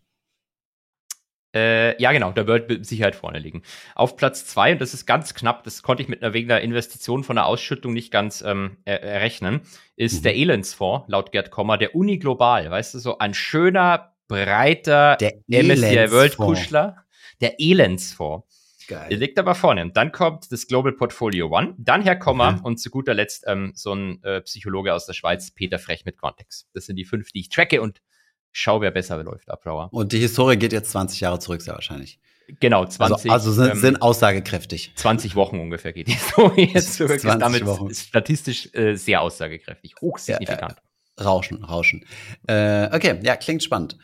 Äh, ja, genau, der World mit Sicherheit vorne liegen. Auf Platz zwei und das ist ganz knapp, das konnte ich mit einer wegen der Investition von der Ausschüttung nicht ganz ähm, errechnen, ist mhm. der Elendsfonds, laut Gerd Kommer, der Uni Global. Weißt du, so ein schöner, breiter der MSCI World Kuschler, der Elendsfonds. Geil. Der liegt aber vorne. Dann kommt das Global Portfolio One, dann Herr Kommer mhm. und zu guter Letzt ähm, so ein äh, Psychologe aus der Schweiz, Peter Frech mit Context. Das sind die fünf, die ich tracke und schau, wer besser läuft ab Dauer. Und die Historie geht jetzt 20 Jahre zurück, sehr wahrscheinlich. Genau, 20. Also, also sind, ähm, sind, aussagekräftig. 20 Wochen ungefähr geht die *laughs* Historie jetzt zurück. Ist damit Wochen. statistisch äh, sehr aussagekräftig, hochsignifikant. Ja, ja. Rauschen, Rauschen. Äh, okay, ja, klingt spannend.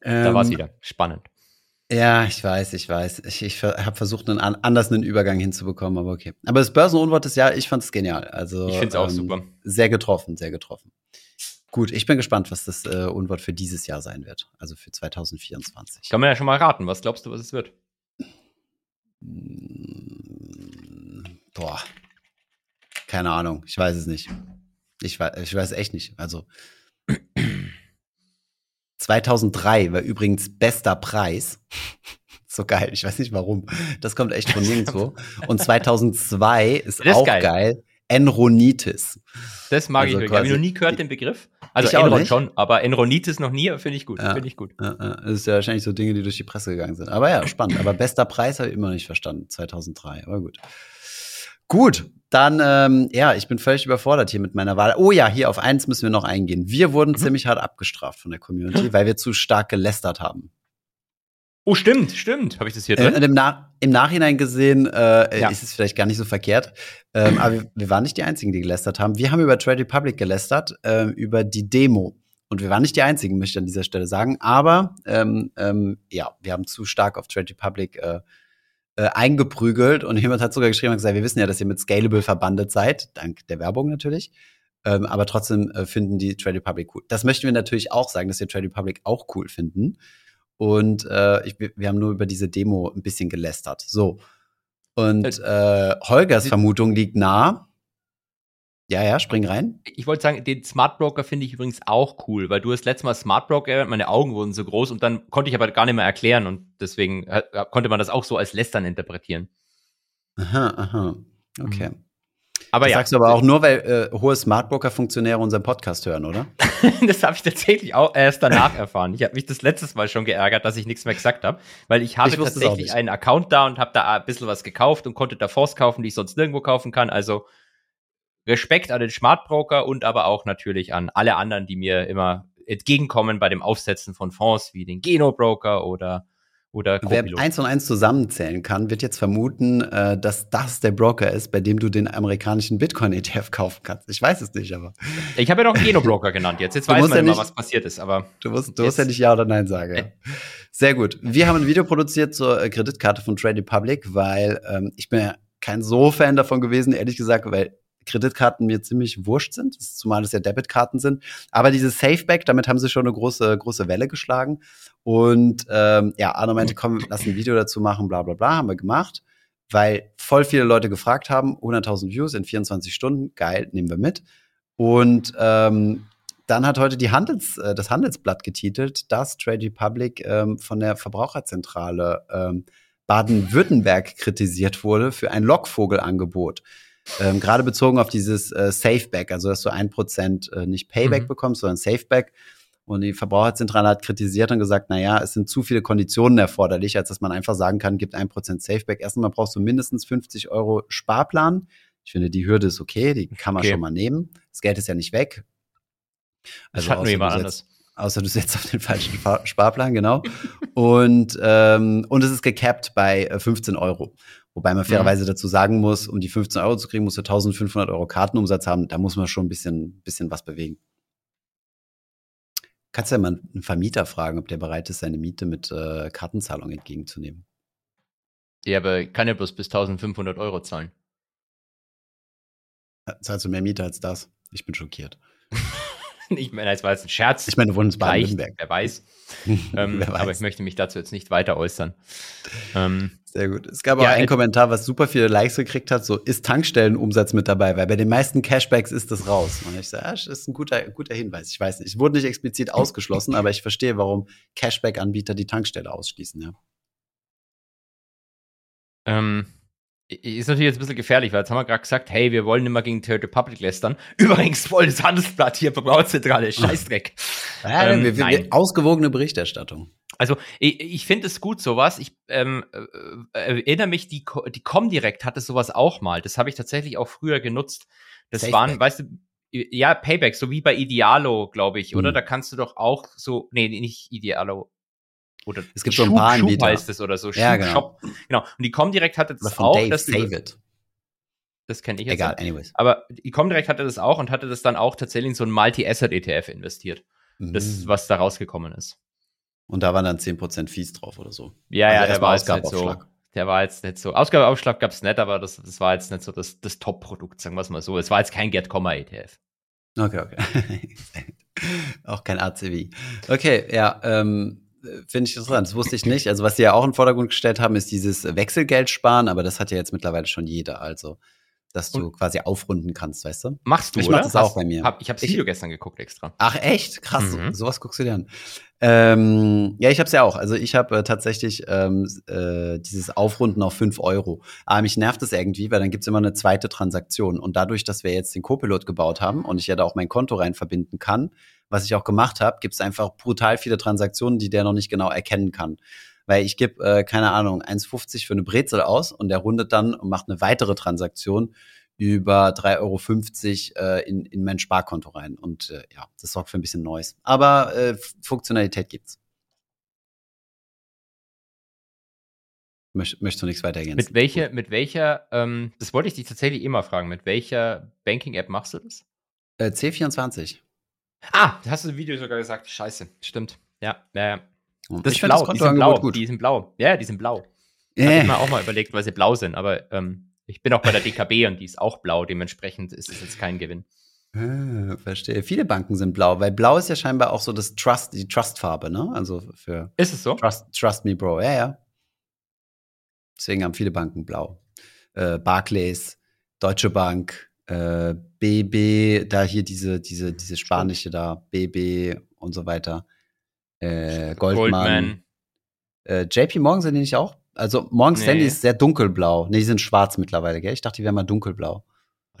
da war es ähm, wieder. Spannend. Ja, ich weiß, ich weiß. Ich, ich habe versucht, einen anders einen Übergang hinzubekommen, aber okay. Aber das Börsenunwort des Jahres, ich fand es genial. Also, ich finde es auch ähm, super. Sehr getroffen, sehr getroffen. Gut, ich bin gespannt, was das äh, Unwort für dieses Jahr sein wird, also für 2024. Kann man ja schon mal raten. Was glaubst du, was es wird? Hm, boah, keine Ahnung. Ich weiß es nicht. Ich weiß, ich weiß echt nicht. Also *clears throat* 2003 war übrigens bester Preis. *laughs* so geil. Ich weiß nicht warum. Das kommt echt von nirgendwo. Und 2002 ist, ist auch geil. geil. Enronitis. Das mag also ich wirklich. Habe ich noch nie gehört, den Begriff. Also Enron schon, aber Enronitis noch nie, finde ich gut. Ja, finde ich gut. Ja, das ist ja wahrscheinlich so Dinge, die durch die Presse gegangen sind. Aber ja, spannend. Aber bester Preis habe ich immer noch nicht verstanden, 2003. Aber gut. Gut, dann, ähm, ja, ich bin völlig überfordert hier mit meiner Wahl. Oh ja, hier auf eins müssen wir noch eingehen. Wir wurden mhm. ziemlich hart abgestraft von der Community, weil wir zu stark gelästert haben. Oh, stimmt, stimmt. Habe ich das hier drin? Äh, im, Na Im Nachhinein gesehen äh, ja. ist es vielleicht gar nicht so verkehrt. Ähm, aber wir, wir, waren nicht die Einzigen, die gelästert haben. Wir haben über Trade Republic gelästert, äh, über die Demo. Und wir waren nicht die Einzigen, möchte ich an dieser Stelle sagen. Aber ähm, ähm, ja, wir haben zu stark auf Trade Republic äh, äh, eingeprügelt. Und jemand hat sogar geschrieben und gesagt, wir wissen ja, dass ihr mit Scalable verbandet seid, dank der Werbung natürlich. Ähm, aber trotzdem äh, finden die Trade Republic cool. Das möchten wir natürlich auch sagen, dass wir Trade Republic auch cool finden. Und äh, ich, wir haben nur über diese Demo ein bisschen gelästert. So. Und äh, Holgers Vermutung liegt nah. Ja, ja, spring rein. Ich wollte sagen, den Smart Broker finde ich übrigens auch cool, weil du hast letztes Mal Smart Broker, meine Augen wurden so groß und dann konnte ich aber gar nicht mehr erklären und deswegen äh, konnte man das auch so als Lästern interpretieren. Aha, aha. Okay. Mhm. Aber das ja. sagst du aber auch nur, weil äh, hohe Smartbroker-Funktionäre unseren Podcast hören, oder? *laughs* das habe ich tatsächlich auch erst danach erfahren. Ich habe mich das letztes Mal schon geärgert, dass ich nichts mehr gesagt habe, weil ich habe ich tatsächlich einen Account da und habe da ein bisschen was gekauft und konnte da Fonds kaufen, die ich sonst nirgendwo kaufen kann. Also Respekt an den Smartbroker und aber auch natürlich an alle anderen, die mir immer entgegenkommen bei dem Aufsetzen von Fonds, wie den Geno Broker oder oder Wer eins und eins zusammenzählen kann, wird jetzt vermuten, äh, dass das der Broker ist, bei dem du den amerikanischen Bitcoin-ETF kaufen kannst. Ich weiß es nicht, aber. Ich habe ja noch einen Geno-Broker genannt jetzt. Jetzt weiß man ja immer, was passiert ist, aber. Du musst, du musst ja nicht Ja oder Nein sagen. Ja. Sehr gut. Wir haben ein Video produziert zur äh, Kreditkarte von Trade Republic, weil ähm, ich bin ja kein so Fan davon gewesen, ehrlich gesagt, weil Kreditkarten mir ziemlich wurscht sind, zumal es ja Debitkarten sind. Aber dieses Safeback, damit haben sie schon eine große, große Welle geschlagen. Und ähm, ja, Arno meinte, komm, lass ein Video dazu machen, bla bla bla, haben wir gemacht, weil voll viele Leute gefragt haben, 100.000 Views in 24 Stunden, geil, nehmen wir mit. Und ähm, dann hat heute die Handels, äh, das Handelsblatt getitelt, dass Trade Republic ähm, von der Verbraucherzentrale ähm, Baden-Württemberg kritisiert wurde für ein Lockvogelangebot. Ähm, Gerade bezogen auf dieses äh, Safeback, also dass du ein Prozent äh, nicht Payback mhm. bekommst, sondern Safeback. Und die Verbraucherzentrale hat kritisiert und gesagt, na ja, es sind zu viele Konditionen erforderlich, als dass man einfach sagen kann, gibt ein Prozent Safeback. Erstmal brauchst du mindestens 50 Euro Sparplan. Ich finde, die Hürde ist okay, die kann man okay. schon mal nehmen. Das Geld ist ja nicht weg. Also das hat nur jemand anders. Außer du setzt auf den falschen Sparplan, genau. *laughs* und, ähm, und es ist gecapped bei 15 äh, Euro. Wobei man fairerweise dazu sagen muss, um die 15 Euro zu kriegen, musst du 1500 Euro Kartenumsatz haben. Da muss man schon ein bisschen, bisschen was bewegen. Kannst du ja mal einen Vermieter fragen, ob der bereit ist, seine Miete mit äh, Kartenzahlung entgegenzunehmen. Ja, aber kann ja bloß bis 1500 Euro zahlen. Zahlst du mehr Miete als das? Ich bin schockiert. *laughs* ich meine, es war jetzt ein Scherz. Ich meine, wohnen in Baden-Württemberg. Wer weiß. *laughs* ähm, wer weiß. Aber ich möchte mich dazu jetzt nicht weiter äußern. Ähm, Sehr gut. Es gab ja, auch einen äh, Kommentar, was super viele Likes gekriegt hat, so ist Tankstellenumsatz mit dabei, weil bei den meisten Cashbacks ist das raus. Und ich sage, ja, das ist ein guter, guter Hinweis. Ich weiß nicht, es wurde nicht explizit ausgeschlossen, aber ich verstehe, warum Cashback-Anbieter die Tankstelle ausschließen, ja. Ähm, ist natürlich jetzt ein bisschen gefährlich, weil jetzt haben wir gerade gesagt, hey, wir wollen immer gegen Third Republic lästern. *laughs* Übrigens voll das Handelsblatt hier, Verbraucherzentrale, Scheißdreck. *laughs* Ja, ähm, wir, wir, wir, ausgewogene Berichterstattung. Also ich, ich finde es gut, sowas. Ich ähm, äh, äh erinnere mich, die, die Comdirect hatte sowas auch mal. Das habe ich tatsächlich auch früher genutzt. Das Safeback. waren, weißt du, ja, Payback, so wie bei Idealo, glaube ich, oder? Mhm. Da kannst du doch auch so, nee, nicht Idealo, oder es gibt Schub, so ein paar Anbieter. Schub heißt es oder so. Ja, genau. Shop. Genau. Und die Comdirect hatte das auch. Dave, dass Save it. Das kenne ich jetzt. Egal, anyways. Aber die Comdirect hatte das auch und hatte das dann auch tatsächlich in so ein Multi-Asset-ETF investiert. Mhm. Das, was da rausgekommen ist. Und da waren dann 10% Fees drauf oder so. Ja, also ja, der war jetzt nicht so. Der war jetzt nicht so. Ausgabeaufschlag gab es nicht, aber das, das war jetzt nicht so das, das Top-Produkt, sagen wir es mal so. Es war jetzt kein Get, ETF. Okay, okay. *laughs* auch kein ACV. Okay, ja, ähm, Finde ich interessant. Das wusste ich nicht. Also, was sie ja auch in den Vordergrund gestellt haben, ist dieses Wechselgeld sparen, aber das hat ja jetzt mittlerweile schon jeder. Also, dass du Und quasi aufrunden kannst, weißt du? Machst du, Ich mach das auch bei mir. Hab, ich habe das Video gestern geguckt extra. Ach, echt? Krass. Mhm. Sowas guckst du dir an. Ähm, ja, ich habe es ja auch. Also ich habe äh, tatsächlich ähm, äh, dieses Aufrunden auf 5 Euro. Aber mich nervt es irgendwie, weil dann gibt's immer eine zweite Transaktion. Und dadurch, dass wir jetzt den Copilot gebaut haben und ich ja da auch mein Konto rein verbinden kann, was ich auch gemacht habe, gibt es einfach brutal viele Transaktionen, die der noch nicht genau erkennen kann. Weil ich gebe, äh, keine Ahnung, 1,50 für eine Brezel aus und der rundet dann und macht eine weitere Transaktion über 3,50 Euro äh, in, in mein Sparkonto rein. Und äh, ja, das sorgt für ein bisschen Neues. Aber äh, Funktionalität gibt's. Möcht, möchtest du nichts weiter ergänzen? Mit welcher, mit welcher, ähm, das wollte ich dich tatsächlich immer fragen, mit welcher Banking-App machst du das? Äh, C24. Ah, hast du im Video sogar gesagt. Scheiße, stimmt. Ja, ja, ja. Das ich ist blau. Das die sind blau. Gut. Die sind blau. Ja, die sind blau. Äh. Habe ich mir auch mal überlegt, weil sie blau sind. Aber ähm, ich bin auch bei der DKB und die ist auch blau. Dementsprechend ist es jetzt kein Gewinn. Ah, verstehe. Viele Banken sind blau, weil blau ist ja scheinbar auch so das Trust, die Trust-Farbe, ne? Also für. Ist es so? Trust, Trust me, Bro. Ja, ja. Deswegen haben viele Banken blau. Äh, Barclays, Deutsche Bank, äh, BB, da hier diese, diese, diese spanische da, BB und so weiter. Äh, Goldman. Goldman. Äh, JP Morgan sind die nicht auch? Also Morgan nee. Stanley ist sehr dunkelblau. Nee, die sind schwarz mittlerweile, gell? Ich dachte, die wären mal dunkelblau.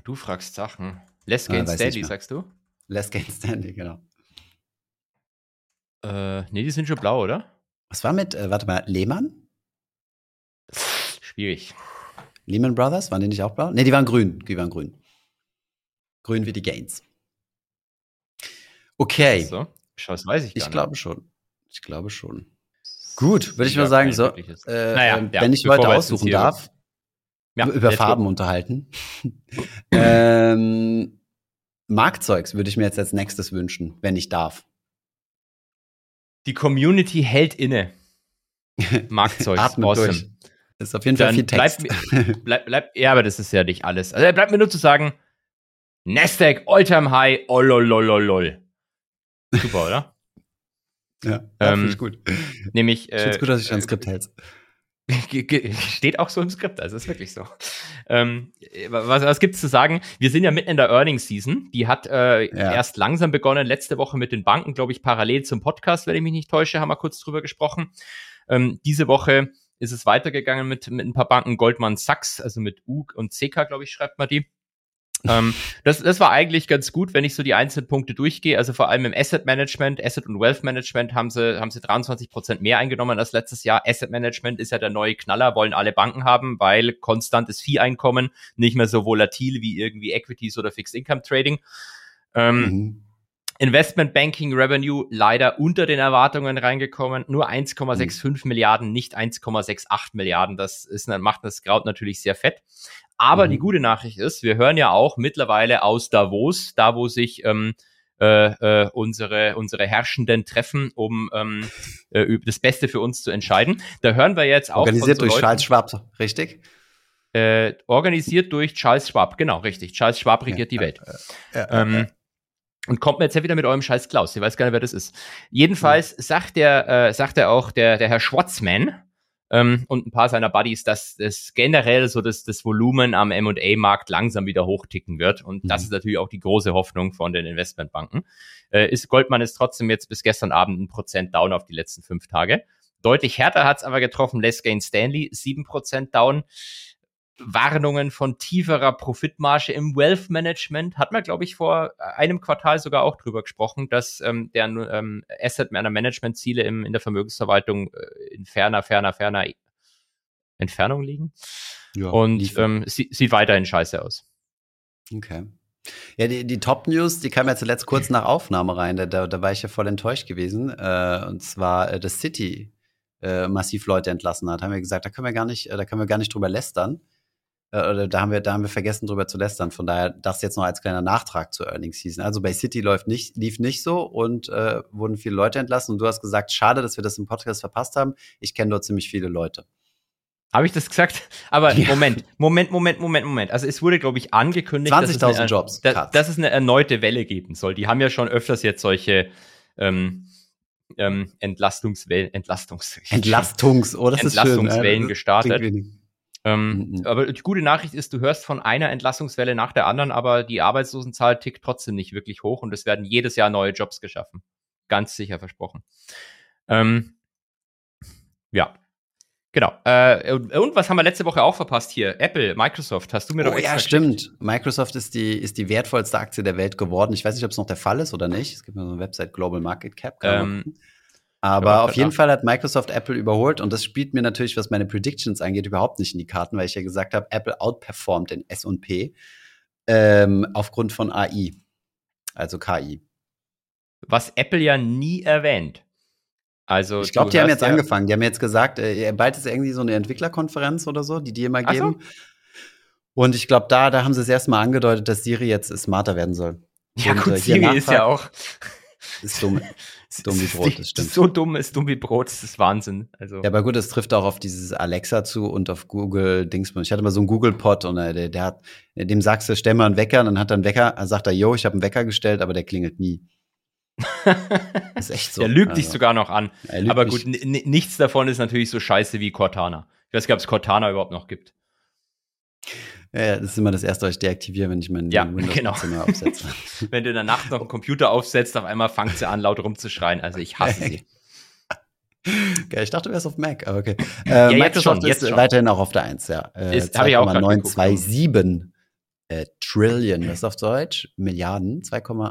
Du fragst Sachen. Les Gain ah, Stanley, sagst du? Les Gain Stanley, genau. Äh, nee, die sind schon blau, oder? Was war mit, äh, warte mal, Lehmann? Schwierig. Lehman Brothers, waren die nicht auch blau? Nee, die waren grün. Die waren grün. Grün wie die Gains. Okay. So, das weiß ich gar Ich glaube schon. Ich glaube schon. Gut, würde ich mal sagen, so, äh, naja, äh, ja, wenn ich heute aussuchen darf, ja, über Farben go. unterhalten. *laughs* ähm, Marktzeugs würde ich mir jetzt als nächstes wünschen, wenn ich darf. Die Community hält inne. *laughs* Marktzeugs, awesome. Durch. Das ist auf jeden Fall Dann viel Text. Bleib, bleib, bleib, ja, aber das ist ja nicht alles. Also bleibt mir nur zu sagen, Nasdaq Alltime High, oh lol, lol, lol, lol. Super, oder? *laughs* ja, ähm, ich gut. Nämlich. Ich äh, gut, dass ich ein Skript hältst. *laughs* Steht auch so im Skript, also ist wirklich so. Ähm, was was gibt's zu sagen? Wir sind ja mitten in der Earnings Season. Die hat äh, ja. erst langsam begonnen. Letzte Woche mit den Banken, glaube ich, parallel zum Podcast, wenn ich mich nicht täusche, haben wir kurz drüber gesprochen. Ähm, diese Woche ist es weitergegangen mit, mit ein paar Banken. Goldman Sachs, also mit U und CK, glaube ich, schreibt man die ähm, das, das war eigentlich ganz gut, wenn ich so die einzelnen Punkte durchgehe. Also vor allem im Asset Management, Asset und Wealth Management haben sie, haben sie 23 Prozent mehr eingenommen als letztes Jahr. Asset Management ist ja der neue Knaller, wollen alle Banken haben, weil konstantes Vieh-Einkommen, nicht mehr so volatil wie irgendwie Equities oder Fixed Income Trading. Ähm, mhm. Investment Banking Revenue leider unter den Erwartungen reingekommen. Nur 1,65 mhm. Milliarden, nicht 1,68 Milliarden. Das ist, macht das Kraut natürlich sehr fett. Aber mhm. die gute Nachricht ist, wir hören ja auch mittlerweile aus Davos, da wo sich ähm, äh, äh, unsere, unsere Herrschenden treffen, um ähm, äh, das Beste für uns zu entscheiden. Da hören wir jetzt auch. Organisiert so durch Leuten, Charles Schwab, richtig? Äh, organisiert durch Charles Schwab, genau, richtig. Charles Schwab regiert ja, die Welt. Ja, ja, ähm, und kommt mir jetzt wieder mit eurem Scheiß Klaus. Ich weiß gar nicht, wer das ist. Jedenfalls mhm. sagt der, äh, sagt er auch der, der Herr Schwarzman, ähm, und ein paar seiner Buddies, dass es generell so das, das Volumen am M&A-Markt langsam wieder hochticken wird. Und mhm. das ist natürlich auch die große Hoffnung von den Investmentbanken. Äh, ist Goldman ist trotzdem jetzt bis gestern Abend ein Prozent down auf die letzten fünf Tage. Deutlich härter hat es aber getroffen, Les Gain Stanley, sieben Prozent down. Warnungen von tieferer Profitmarge im Wealth Management. Hat man, glaube ich, vor einem Quartal sogar auch drüber gesprochen, dass ähm, der ähm, Asset Management Ziele im, in der Vermögensverwaltung äh, in ferner, ferner, ferner Entfernung liegen. Ja, Und ähm, sie, sieht weiterhin scheiße aus. Okay. Ja, die, die Top-News, die kam ja zuletzt kurz nach Aufnahme rein. Da, da, da war ich ja voll enttäuscht gewesen. Äh, und zwar, äh, dass City äh, massiv Leute entlassen hat. Haben wir gesagt, da können wir gar nicht, äh, da können wir gar nicht drüber lästern. Äh, da haben wir, da haben wir vergessen drüber zu lästern. Von daher das jetzt noch als kleiner Nachtrag zur Earnings Season. Also bei City läuft nicht, lief nicht so und äh, wurden viele Leute entlassen. Und du hast gesagt, schade, dass wir das im Podcast verpasst haben. Ich kenne dort ziemlich viele Leute. Habe ich das gesagt? *laughs* Aber ja. Moment, Moment, Moment, Moment, Moment. Also es wurde, glaube ich, angekündigt, 20.000 Jobs, da, dass es eine erneute Welle geben soll. Die haben ja schon öfters jetzt solche ähm, ähm, Entlastungswellen, Entlastungs Entlastungs, oh, das Entlastungswellen ist schön, gestartet. Ähm, mhm. Aber die gute Nachricht ist, du hörst von einer Entlassungswelle nach der anderen, aber die Arbeitslosenzahl tickt trotzdem nicht wirklich hoch und es werden jedes Jahr neue Jobs geschaffen. Ganz sicher versprochen. Ähm, ja. Genau. Äh, und was haben wir letzte Woche auch verpasst hier? Apple, Microsoft, hast du mir oh, doch Ja, stimmt. Geschickt? Microsoft ist die, ist die wertvollste Aktie der Welt geworden. Ich weiß nicht, ob es noch der Fall ist oder nicht. Es gibt mir so eine Website Global Market Cap. Ähm, aber auf jeden Fall hat Microsoft Apple überholt und das spielt mir natürlich, was meine Predictions angeht, überhaupt nicht in die Karten, weil ich ja gesagt habe, Apple outperformt den S&P ähm, aufgrund von AI, also KI. Was Apple ja nie erwähnt. Also ich glaube, die haben jetzt ja angefangen. Die haben jetzt gesagt, äh, bald ist irgendwie so eine Entwicklerkonferenz oder so, die die immer geben. So? Und ich glaube, da, da haben sie es erstmal angedeutet, dass Siri jetzt smarter werden soll. Ja, und, gut, äh, Siri ist ja auch. Ist dumm. *laughs* dumm wie Brot, *laughs* das stimmt. So dumm ist dumm wie Brot, das ist Wahnsinn. Also. Ja, aber gut, es trifft auch auf dieses Alexa zu und auf Google Dingsbums. Ich hatte mal so einen Google-Pod und äh, der, der, hat, dem sagst du, stell mal einen Wecker, und dann hat er einen Wecker, sagt er, yo, ich habe einen Wecker gestellt, aber der klingelt nie. *laughs* ist echt so. Er lügt also. dich sogar noch an. Aber gut, nichts davon ist natürlich so scheiße wie Cortana. Ich weiß gar nicht, ob es Cortana überhaupt noch gibt. Ja, das ist immer das erste, was ich deaktiviere, wenn ich meinen ja, Windows genau. aufsetze. *laughs* wenn du in der Nacht noch einen Computer aufsetzt, auf einmal fängt sie an, laut rumzuschreien. Also ich hasse sie. *laughs* Geil, ich dachte, du wärst auf Mac, aber okay. Äh, ja, Microsoft schon, ist schon. weiterhin auch auf der 1, ja. Äh, 2,927 äh, Trillion, das ist auf Deutsch, Milliarden, 2, doch,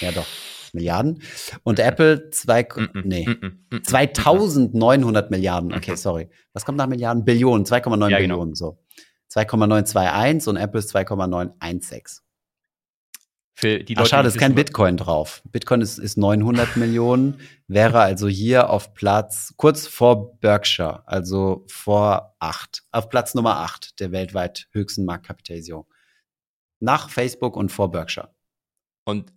ja doch, Milliarden. Und Apple 2, mm -mm, nee, mm 2900 Milliarden, okay, sorry. Was kommt nach Milliarden? Billionen, 2,9 ja, Billionen, genau. so. 2,921 und Apple ist 2,916. Für die Leute, Ach, schade, ist kein Bitcoin drauf. Bitcoin ist, ist 900 Millionen, wäre also hier auf Platz kurz vor Berkshire, also vor acht, auf Platz Nummer acht der weltweit höchsten Marktkapitalisierung. Nach Facebook und vor Berkshire. Und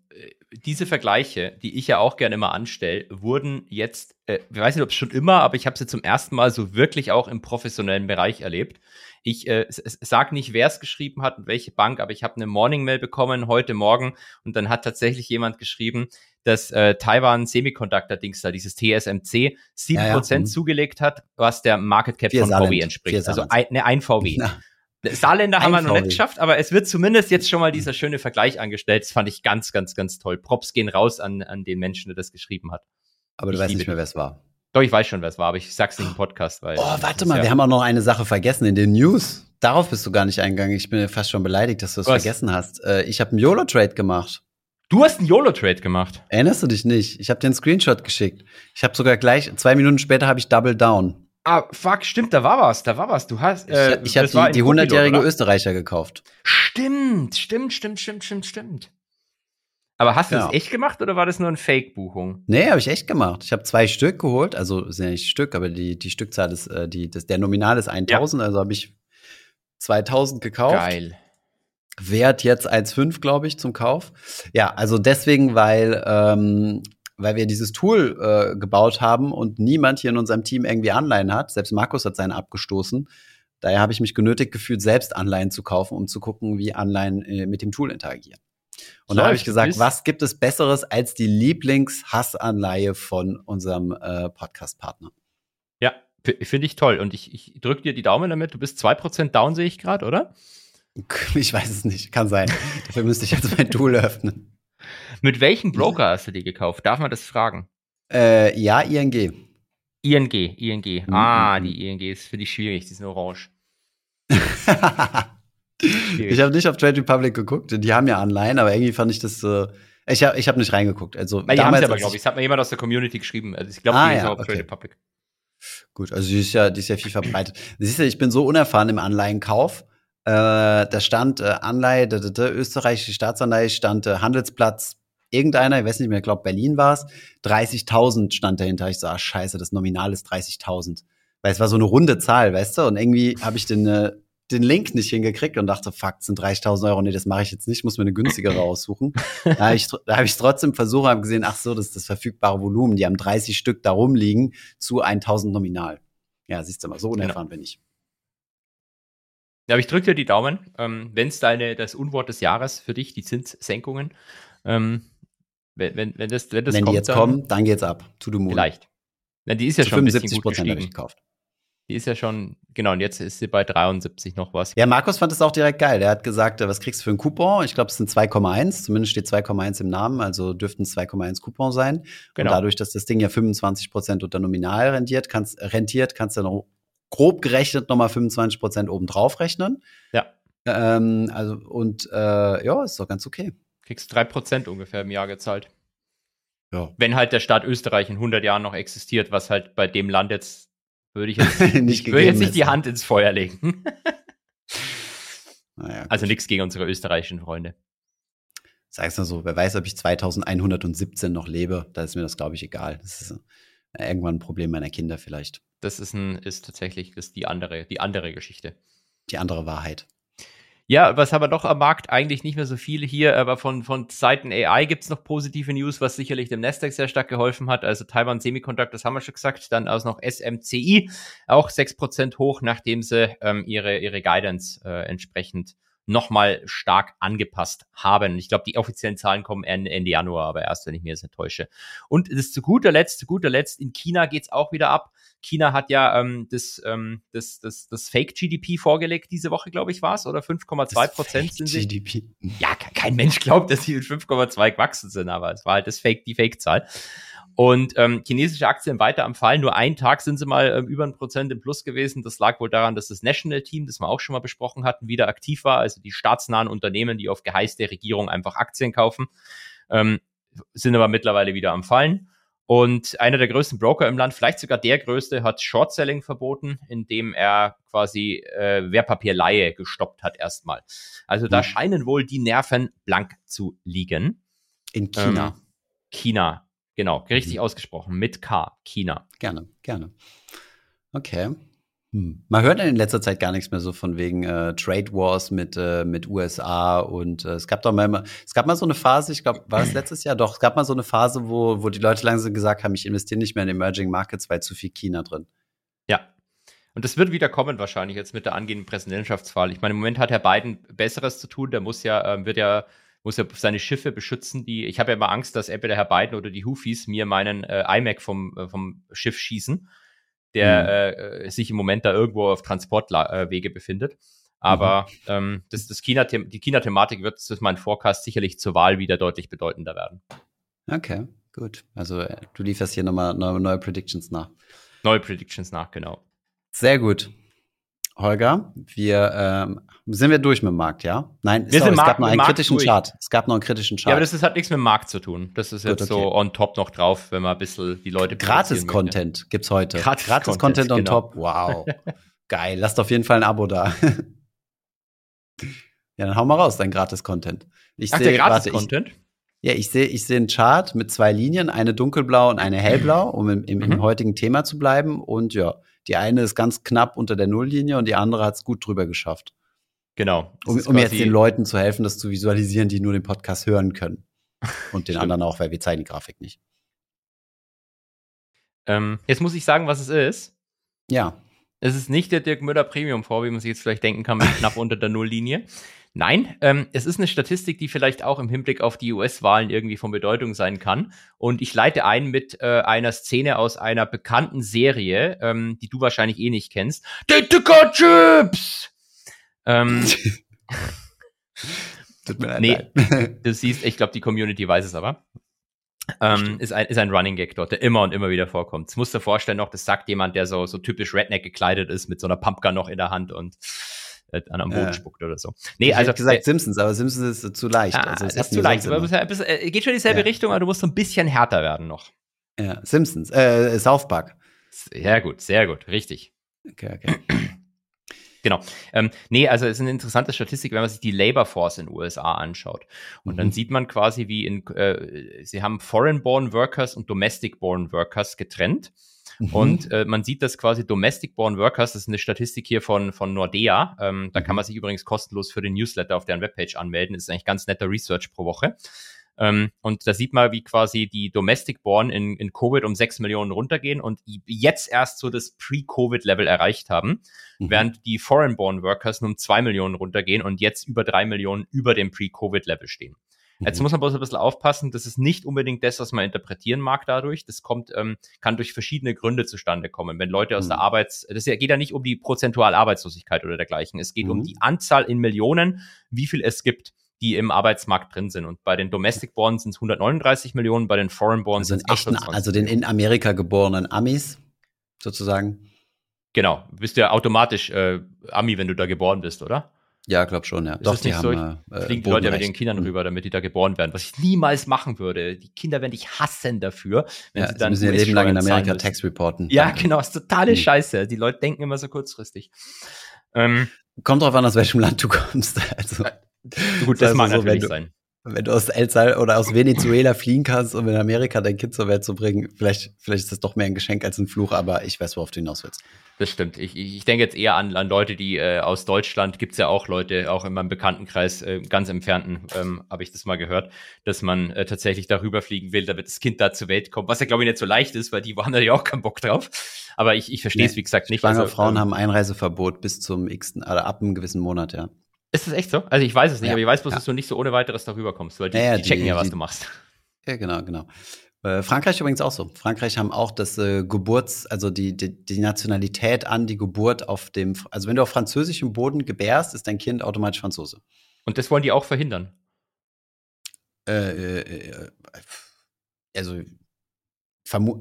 diese Vergleiche, die ich ja auch gerne immer anstelle, wurden jetzt, äh, ich weiß nicht, ob es schon immer, aber ich habe sie zum ersten Mal so wirklich auch im professionellen Bereich erlebt. Ich äh, sag nicht, wer es geschrieben hat und welche Bank, aber ich habe eine Morning-Mail bekommen heute Morgen und dann hat tatsächlich jemand geschrieben, dass äh, Taiwan Semiconductor-Dings da, dieses TSMC, 7% ja, ja. Mhm. zugelegt hat, was der Market Cap von VW entspricht. Also ein, ne, ein VW. Na. Saarländer haben wir noch nicht geschafft, aber es wird zumindest jetzt schon mal dieser schöne Vergleich angestellt. Das fand ich ganz, ganz, ganz toll. Props gehen raus an, an den Menschen, der das geschrieben hat. Aber du ich weißt nicht mehr, wer es war. Doch, ich weiß schon, wer es war, aber ich sag's nicht im Podcast, weil. Oh, warte mal, ja wir haben auch noch eine Sache vergessen in den News. Darauf bist du gar nicht eingegangen. Ich bin fast schon beleidigt, dass du es vergessen hast. Äh, ich habe einen YOLO-Trade gemacht. Du hast einen YOLO-Trade gemacht. Erinnerst du dich nicht? Ich habe dir einen Screenshot geschickt. Ich habe sogar gleich, zwei Minuten später habe ich Double Down. Ah, fuck, stimmt, da war was, da war was. Du hast. Äh, ich habe die, die 100-jährige Österreicher gekauft. Stimmt, stimmt, stimmt, stimmt, stimmt, stimmt. Aber hast du ja. das echt gemacht oder war das nur eine Fake-Buchung? Nee, habe ich echt gemacht. Ich habe zwei Stück geholt, also sind ja nicht Stück, aber die, die Stückzahl ist, äh, die, das, der Nominal ist 1000, ja. also habe ich 2000 gekauft. Geil. Wert jetzt 1,5, glaube ich, zum Kauf. Ja, also deswegen, weil, ähm, weil wir dieses Tool äh, gebaut haben und niemand hier in unserem Team irgendwie Anleihen hat. Selbst Markus hat seine abgestoßen. Daher habe ich mich genötigt gefühlt, selbst Anleihen zu kaufen, um zu gucken, wie Anleihen äh, mit dem Tool interagieren. Und da habe ich gesagt, was gibt es Besseres als die Lieblingshassanleihe von unserem äh, Podcast-Partner? Ja, finde ich toll. Und ich, ich drücke dir die Daumen damit. Du bist 2% down, sehe ich gerade, oder? *laughs* Ich weiß es nicht. Kann sein. Dafür müsste ich jetzt mein Tool *laughs* öffnen. Mit welchem Broker hast du die gekauft? Darf man das fragen? Äh, ja, ING. ING, ING. Mhm. Ah, mhm, die. ING ist für dich schwierig, die sind orange. *laughs* ich habe nicht auf Trade Republic geguckt, die haben ja Anleihen, aber irgendwie fand ich das äh, ich habe ich hab nicht reingeguckt. Also Weil damals, aber, glaube ich. Es hat mir jemand aus der Community geschrieben. Also ich glaube, ah, die ja, ist auf okay. Trade Republic. Gut, also die ist ja, die ist ja viel verbreitet. Siehst du, ich bin so unerfahren im Anleihenkauf. Äh, da stand äh, Anleihe, da, da, da, österreichische Staatsanleihe stand äh, Handelsplatz irgendeiner, ich weiß nicht mehr, ich glaube Berlin war es, 30.000 stand dahinter. Ich so, ah, scheiße, das Nominal ist 30.000. Weil es war so eine runde Zahl, weißt du? Und irgendwie habe ich den, äh, den Link nicht hingekriegt und dachte, fuck, sind 30.000 Euro. Nee, das mache ich jetzt nicht, muss mir eine günstigere raussuchen. *laughs* da habe ich es hab trotzdem versucht, habe gesehen, ach so, das ist das verfügbare Volumen. Die haben 30 Stück da rumliegen zu 1.000 nominal. Ja, siehst du mal, so genau. unerfahren genau. bin ich. Ja, aber ich drücke dir die Daumen. Ähm, wenn es deine das Unwort des Jahres für dich, die Zinssenkungen, ähm, wenn, wenn, wenn das, wenn das wenn kommt, die jetzt dann, kommen, dann geht's ab. To the moon. Vielleicht. Na, die ist ja Zu schon 75 ein bisschen gut gestiegen. gekauft. Die ist ja schon, genau, und jetzt ist sie bei 73 noch was. Ja, Markus fand es auch direkt geil. Der hat gesagt, was kriegst du für einen Coupon? Ich glaube, es sind 2,1. Zumindest steht 2,1 im Namen, also dürften es 2,1 Coupon sein. Genau. Und dadurch, dass das Ding ja 25 Prozent unter Nominal rentiert, kannst, rentiert, kannst du noch grob gerechnet nochmal 25 Prozent obendrauf rechnen. Ja. Ähm, also, und äh, ja, ist doch ganz okay. Kriegst 3% ungefähr im Jahr gezahlt. Ja. Wenn halt der Staat Österreich in 100 Jahren noch existiert, was halt bei dem Land jetzt, würde ich jetzt *laughs* nicht, würde jetzt nicht die Hand ins Feuer legen. *laughs* naja, also nichts gegen unsere österreichischen Freunde. Sag's mal so, wer weiß, ob ich 2117 noch lebe, da ist mir das, glaube ich, egal. Das ist äh, irgendwann ein Problem meiner Kinder vielleicht. Das ist, ein, ist tatsächlich das ist die, andere, die andere Geschichte. Die andere Wahrheit. Ja, was haben wir doch am Markt? Eigentlich nicht mehr so viele hier, aber von, von Seiten AI gibt es noch positive News, was sicherlich dem Nasdaq sehr stark geholfen hat. Also Taiwan Semiconductor, haben wir schon gesagt. Dann aus noch SMCI, auch 6% hoch, nachdem sie ähm, ihre, ihre Guidance äh, entsprechend nochmal stark angepasst haben. Ich glaube, die offiziellen Zahlen kommen Ende Januar, aber erst, wenn ich mir das nicht täusche. Und das zu guter Letzt, zu guter Letzt, in China geht's auch wieder ab. China hat ja ähm, das, ähm, das, das, das Fake-GDP vorgelegt diese Woche, glaube ich, war es, oder 5,2 Prozent sind sie. GDP. Ja, kein Mensch glaubt, dass sie mit 5,2 gewachsen sind, aber es war halt das Fake, die Fake-Zahl. Und ähm, chinesische Aktien weiter am Fall. Nur einen Tag sind sie mal ähm, über ein Prozent im Plus gewesen. Das lag wohl daran, dass das National Team, das wir auch schon mal besprochen hatten, wieder aktiv war. Also die staatsnahen Unternehmen, die auf Geheiß der Regierung einfach Aktien kaufen, ähm, sind aber mittlerweile wieder am Fallen. Und einer der größten Broker im Land, vielleicht sogar der größte, hat Short-Selling verboten, indem er quasi äh, Wertpapierleihe gestoppt hat erstmal. Also da mhm. scheinen wohl die Nerven blank zu liegen. In China. Ähm, China, genau, richtig mhm. ausgesprochen, mit K, China. Gerne, gerne. Okay. Hm. Man hört in letzter Zeit gar nichts mehr so von wegen äh, Trade Wars mit, äh, mit USA und äh, es gab doch mal, es gab mal so eine Phase, ich glaube, war es *clears throat* letztes Jahr? Doch, es gab mal so eine Phase, wo, wo die Leute langsam gesagt haben, ich investiere nicht mehr in Emerging Markets, weil zu viel China drin. Ja. Und das wird wieder kommen wahrscheinlich jetzt mit der angehenden Präsidentschaftswahl. Ich meine, im Moment hat Herr Biden Besseres zu tun. Der muss ja, ähm, wird ja, muss ja seine Schiffe beschützen. Die, ich habe ja immer Angst, dass entweder Herr Biden oder die Houthis mir meinen äh, iMac vom, äh, vom Schiff schießen der mhm. äh, sich im Moment da irgendwo auf Transportwege befindet. Aber mhm. ähm, das, das China die China-Thematik wird, das ist mein Forecast, sicherlich zur Wahl wieder deutlich bedeutender werden. Okay, gut. Also äh, du lieferst hier nochmal neue, neue Predictions nach. Neue Predictions nach, genau. Sehr gut. Holger, wir ähm, sind wir durch mit dem Markt, ja? Nein, wir sorry, es Markt, gab noch einen kritischen durch. Chart. Es gab noch einen kritischen Chart. Ja, aber das ist, hat nichts mit dem Markt zu tun. Das ist Gut, jetzt okay. so on top noch drauf, wenn man ein bisschen die Leute Gratis-Content gibt's heute. Gratis-Content Gratis on genau. top. Wow. *laughs* Geil. Lasst auf jeden Fall ein Abo da. *laughs* ja, dann hau mal raus, dein Gratis-Content. Ach, seh, der Gratis-Content? Ja, ich sehe ich seh einen Chart mit zwei Linien, eine dunkelblau und eine hellblau, um im, im, im mhm. heutigen Thema zu bleiben. Und ja, die eine ist ganz knapp unter der Nulllinie und die andere hat es gut drüber geschafft. Genau. Um, um jetzt den Leuten zu helfen, das zu visualisieren, die nur den Podcast hören können. *laughs* Und den anderen auch, weil wir zeigen die Grafik nicht. Ähm, jetzt muss ich sagen, was es ist. Ja. Es ist nicht der Dirk Müller Premium vor, wie man sich jetzt vielleicht denken kann, mit knapp *laughs* unter der Nulllinie. Nein, ähm, es ist eine Statistik, die vielleicht auch im Hinblick auf die US-Wahlen irgendwie von Bedeutung sein kann. Und ich leite ein mit äh, einer Szene aus einer bekannten Serie, ähm, die du wahrscheinlich eh nicht kennst. Dicker Chips! Ähm, *laughs* Tut mir leid. Nee, *laughs* du siehst, ich glaube, die Community weiß es aber. Ähm, ist, ein, ist ein Running Gag dort, der immer und immer wieder vorkommt. Das musst du dir vorstellen noch, das sagt jemand, der so, so typisch Redneck gekleidet ist, mit so einer Pumpgun noch in der Hand und äh, an am Boden äh, spuckt oder so. Nee, ich also gesagt äh, Simpsons, aber Simpsons ist zu leicht. Ah, also, ist zu leicht, aber es äh, geht schon in dieselbe ja. Richtung, aber du musst so ein bisschen härter werden noch. Ja, Simpsons, äh, South Park. Sehr gut, sehr gut, richtig. Okay, okay. *clears throat* Genau. Ähm, nee, also es ist eine interessante Statistik, wenn man sich die Labor Force in den USA anschaut. Und mhm. dann sieht man quasi, wie in, äh, sie haben Foreign-Born Workers und Domestic-Born Workers getrennt. Mhm. Und äh, man sieht, dass quasi Domestic-Born Workers, das ist eine Statistik hier von, von Nordea, ähm, da kann mhm. man sich übrigens kostenlos für den Newsletter auf deren Webpage anmelden. Das ist eigentlich ganz netter Research pro Woche. Ähm, und da sieht man, wie quasi die Domestic Born in, in Covid um 6 Millionen runtergehen und jetzt erst so das Pre-Covid-Level erreicht haben, mhm. während die Foreign Born Workers nur um 2 Millionen runtergehen und jetzt über 3 Millionen über dem Pre-Covid-Level stehen. Mhm. Jetzt muss man bloß ein bisschen aufpassen, das ist nicht unbedingt das, was man interpretieren mag dadurch. Das kommt, ähm, kann durch verschiedene Gründe zustande kommen. Wenn Leute aus mhm. der Arbeits, das geht ja nicht um die prozentual Arbeitslosigkeit oder dergleichen. Es geht mhm. um die Anzahl in Millionen, wie viel es gibt die im Arbeitsmarkt drin sind. Und bei den Domestic Born sind es 139 Millionen, bei den Foreign Born also sind es Also den in Amerika geborenen Amis sozusagen. Genau, bist du ja automatisch äh, Ami, wenn du da geboren bist, oder? Ja, glaub schon, ja. Ist Doch, die haben, so? äh, fliegen die Leute ja mit ihren Kindern mhm. rüber, damit die da geboren werden. Was ich niemals machen würde. Die Kinder werden dich hassen dafür, wenn ja, sie dann müssen ihr Leben lang in Amerika Tax reporten. Ja, genau, ist totale mhm. Scheiße. Die Leute denken immer so kurzfristig. Ähm, Kommt drauf an, aus welchem Land du kommst. *laughs* Also. Gut, das, das mag so, natürlich du, sein. Wenn du aus El Sal oder aus Venezuela fliehen kannst, um in Amerika dein Kind zur Welt zu bringen, vielleicht, vielleicht ist das doch mehr ein Geschenk als ein Fluch, aber ich weiß, worauf du hinaus willst. Das stimmt. Ich, ich denke jetzt eher an, an Leute, die äh, aus Deutschland, gibt's ja auch Leute, auch in meinem Bekanntenkreis, äh, ganz entfernten, ähm, habe ich das mal gehört, dass man äh, tatsächlich darüber fliegen will, damit das Kind da zur Welt kommt, was ja, glaube ich, nicht so leicht ist, weil die haben ja auch keinen Bock drauf. Aber ich, ich verstehe es, nee, wie gesagt, nicht. Schwangere also, Frauen ähm, haben Einreiseverbot bis zum x, oder ab einem gewissen Monat, ja. Ist das echt so? Also ich weiß es nicht, ja, aber ich weiß bloß, ja. dass du nicht so ohne weiteres darüber kommst, weil die, ja, die, die checken ja, was die, du machst. Ja, genau, genau. Äh, Frankreich übrigens auch so. Frankreich haben auch das äh, Geburts, also die, die, die, Nationalität an die Geburt auf dem, also wenn du auf französischem Boden gebärst, ist dein Kind automatisch Franzose. Und das wollen die auch verhindern? Äh, äh, äh also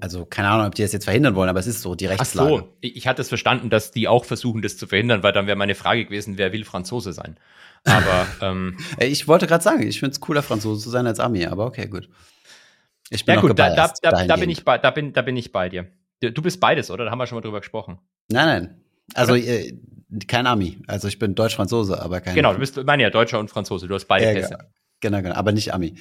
also keine Ahnung, ob die das jetzt verhindern wollen, aber es ist so, die Rechtslage. Ach so, ich hatte es verstanden, dass die auch versuchen, das zu verhindern, weil dann wäre meine Frage gewesen, wer will Franzose sein? Aber *laughs* ähm, ich wollte gerade sagen, ich finde es cooler, Franzose zu sein als Ami, aber okay, gut. Ich bin ja, gut, da, da, da, da, bin ich bei, da, bin, da bin ich bei dir. Du bist beides, oder? Da haben wir schon mal drüber gesprochen. Nein, nein. Also äh, kein Ami. Also ich bin Deutsch-Franzose, aber kein Genau, du bist, meine ja, Deutscher und Franzose. Du hast beide Ja, Pässe. Genau, genau, aber nicht Ami.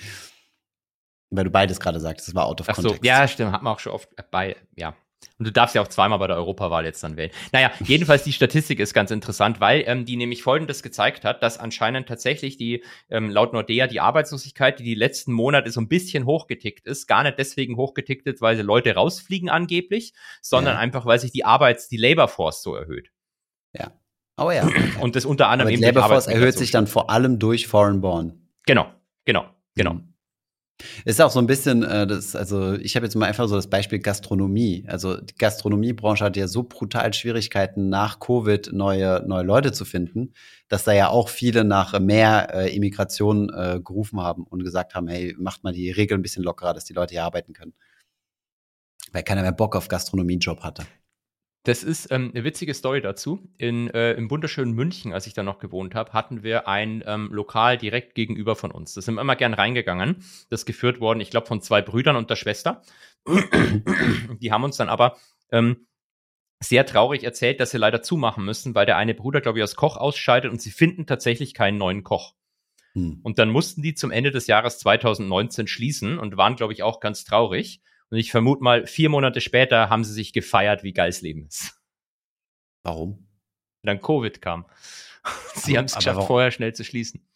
Weil du beides gerade sagst, das war out of Ach so, context. ja, stimmt, hat man auch schon oft bei, ja. Und du darfst ja auch zweimal bei der Europawahl jetzt dann wählen. Naja, *laughs* jedenfalls die Statistik ist ganz interessant, weil ähm, die nämlich Folgendes gezeigt hat, dass anscheinend tatsächlich die, ähm, laut Nordea, die Arbeitslosigkeit, die die letzten Monate so ein bisschen hochgetickt ist, gar nicht deswegen hochgetickt ist, weil sie Leute rausfliegen angeblich, sondern Ja. einfach, weil sich die Arbeits-, die Labor Force so erhöht. Oh ja. Und das unter anderem aber die eben Labor Force erhöht sich dann vor allem durch Foreign Born. Genau, genau, genau. Mhm. Ist auch so ein bisschen, äh, das, also ich habe jetzt mal einfach so das Beispiel Gastronomie. Also die Gastronomiebranche hat ja so brutal Schwierigkeiten nach Covid neue, neue Leute zu finden, dass da ja auch viele nach mehr äh, Immigration äh, gerufen haben und gesagt haben, hey, macht mal die Regeln ein bisschen lockerer, dass die Leute hier arbeiten können. Weil keiner mehr Bock auf Gastronomiejob hatte. Das ist ähm, eine witzige Story dazu. In, äh, Im wunderschönen München, als ich da noch gewohnt habe, hatten wir ein ähm, Lokal direkt gegenüber von uns. Da sind wir immer gern reingegangen. Das ist geführt worden, ich glaube, von zwei Brüdern und der Schwester. Die haben uns dann aber ähm, sehr traurig erzählt, dass sie leider zumachen müssen, weil der eine Bruder, glaube ich, als Koch ausscheidet und sie finden tatsächlich keinen neuen Koch. Hm. Und dann mussten die zum Ende des Jahres 2019 schließen und waren, glaube ich, auch ganz traurig. Und ich vermute mal, vier Monate später haben sie sich gefeiert, wie geil's Leben ist. Warum? Und dann Covid kam. *laughs* Sie haben es geschafft, warum? vorher schnell zu schließen.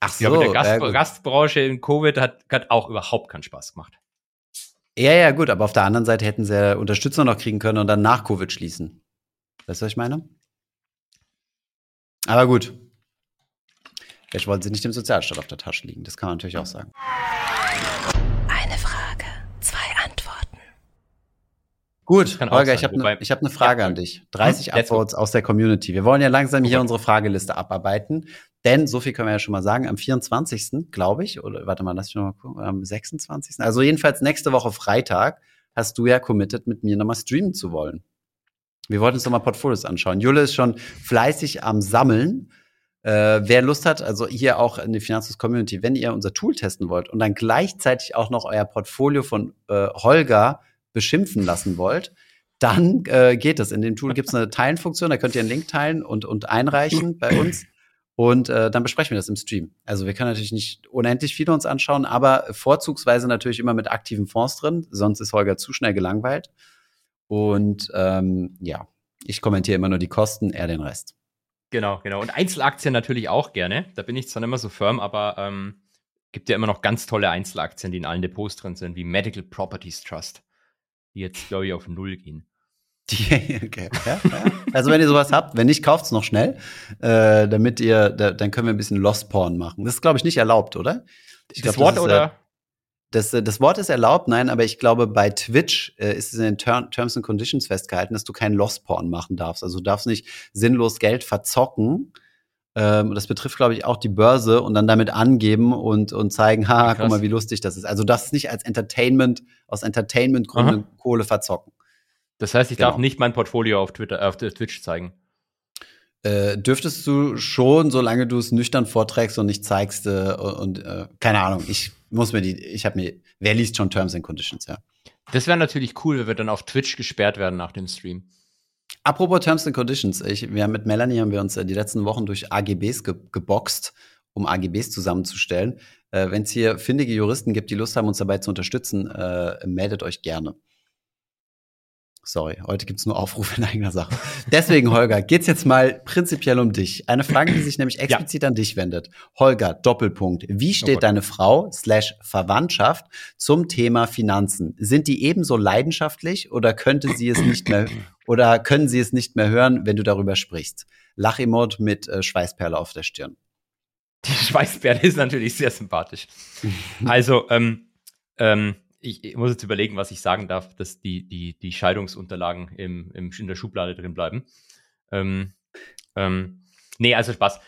Ach Ja, aber der Gast, ja, gut. Gastbranche in Covid hat, hat auch überhaupt keinen Spaß gemacht. ja, ja, gut, aber auf der anderen Seite hätten sie ja Unterstützung noch kriegen können und dann nach Covid schließen. Weißt du, was ich meine? Aber gut. Vielleicht wollten sie nicht dem Sozialstaat auf der Tasche liegen. Das kann man natürlich auch sagen. Eine Frage, zwei Antworten. Gut, Holger, ich habe eine hab ne Frage Ja, an dich. 30 Hm. Upvotes aus der Community. Wir wollen ja langsam hier Gott. unsere Frageliste abarbeiten. Denn, so viel können wir ja schon mal sagen, am 24. glaube ich, oder warte mal, lass mich noch mal gucken, am 26. Also jedenfalls nächste Woche Freitag hast du ja committed, mit mir nochmal streamen zu wollen. Wir wollten uns nochmal Portfolios anschauen. Jule ist schon fleißig am Sammeln. Äh, wer Lust hat, also hier auch in die Finanzus Community, wenn ihr unser Tool testen wollt und dann gleichzeitig auch noch euer Portfolio von äh, Holger beschimpfen lassen wollt, dann äh, geht es. In dem Tool gibt es eine Teilenfunktion, da könnt ihr einen Link teilen und, und einreichen bei uns. Und äh, dann besprechen wir das im Stream. Also wir können natürlich nicht unendlich viele uns anschauen, aber vorzugsweise natürlich immer mit aktiven Fonds drin, sonst ist Holger zu schnell gelangweilt. Und ähm, ja, ich kommentiere immer nur die Kosten, er den Rest. Genau, genau. Und Einzelaktien natürlich auch gerne. Da bin ich zwar nicht mehr so firm, aber ähm, gibt ja immer noch ganz tolle Einzelaktien, die in allen Depots drin sind, wie Medical Properties Trust, die jetzt, glaube ich, auf Null gehen. *laughs* Die, okay. ja, ja. Also wenn ihr sowas habt, wenn nicht, kauft's noch schnell, äh, damit ihr, da, dann können wir ein bisschen Lost Porn machen. Das ist, glaube ich, nicht erlaubt, oder? Ich das glaub, Wort ist, äh, oder? Das, äh, das Wort ist erlaubt, nein, aber ich glaube, bei Twitch äh, ist es in den Ter Terms and Conditions festgehalten, dass du keinen Lost Porn machen darfst. Also du darfst nicht sinnlos Geld verzocken. Ähm, das betrifft, glaube ich, auch die Börse und dann damit angeben und, und zeigen, *laughs* Krass. guck mal, wie lustig das ist. Also darfst nicht als Entertainment, aus Entertainment-Gründen Kohle verzocken. Das heißt, ich genau. darf nicht mein Portfolio auf Twitter, auf Twitch zeigen. Äh, dürftest du schon, solange du es nüchtern vorträgst und nicht zeigst äh, und äh, keine Ahnung, ich muss mir die, ich habe mir, wer liest schon Terms and Conditions, ja. Das wäre natürlich cool, wenn wir dann auf Twitch gesperrt werden nach dem Stream. Apropos Terms and Conditions, ich, wir haben mit Melanie haben wir uns äh, die letzten Wochen durch AGBs ge geboxt, um AGBs zusammenzustellen. Äh, Wenn es hier findige Juristen gibt, die Lust haben, uns dabei zu unterstützen, äh, meldet euch gerne. Sorry, heute gibt's nur Aufrufe in eigener Sache. Deswegen, Holger, geht's jetzt mal prinzipiell um dich. Eine Frage, die sich nämlich explizit an dich wendet. Holger, Doppelpunkt. Wie steht Gott. deine Frau slash Verwandtschaft zum Thema Finanzen? Sind die ebenso leidenschaftlich oder könnte sie es nicht mehr oder können sie es nicht mehr hören, wenn du darüber sprichst? Lachemot mit äh, Schweißperle auf der Stirn. Die Schweißperle ist natürlich sehr sympathisch. Also, ähm, ähm, ich, ich muss jetzt überlegen, was ich sagen darf, dass die, die, die Scheidungsunterlagen im, im, in der Schublade drin bleiben. Ähm, ähm, nee, also Spaß.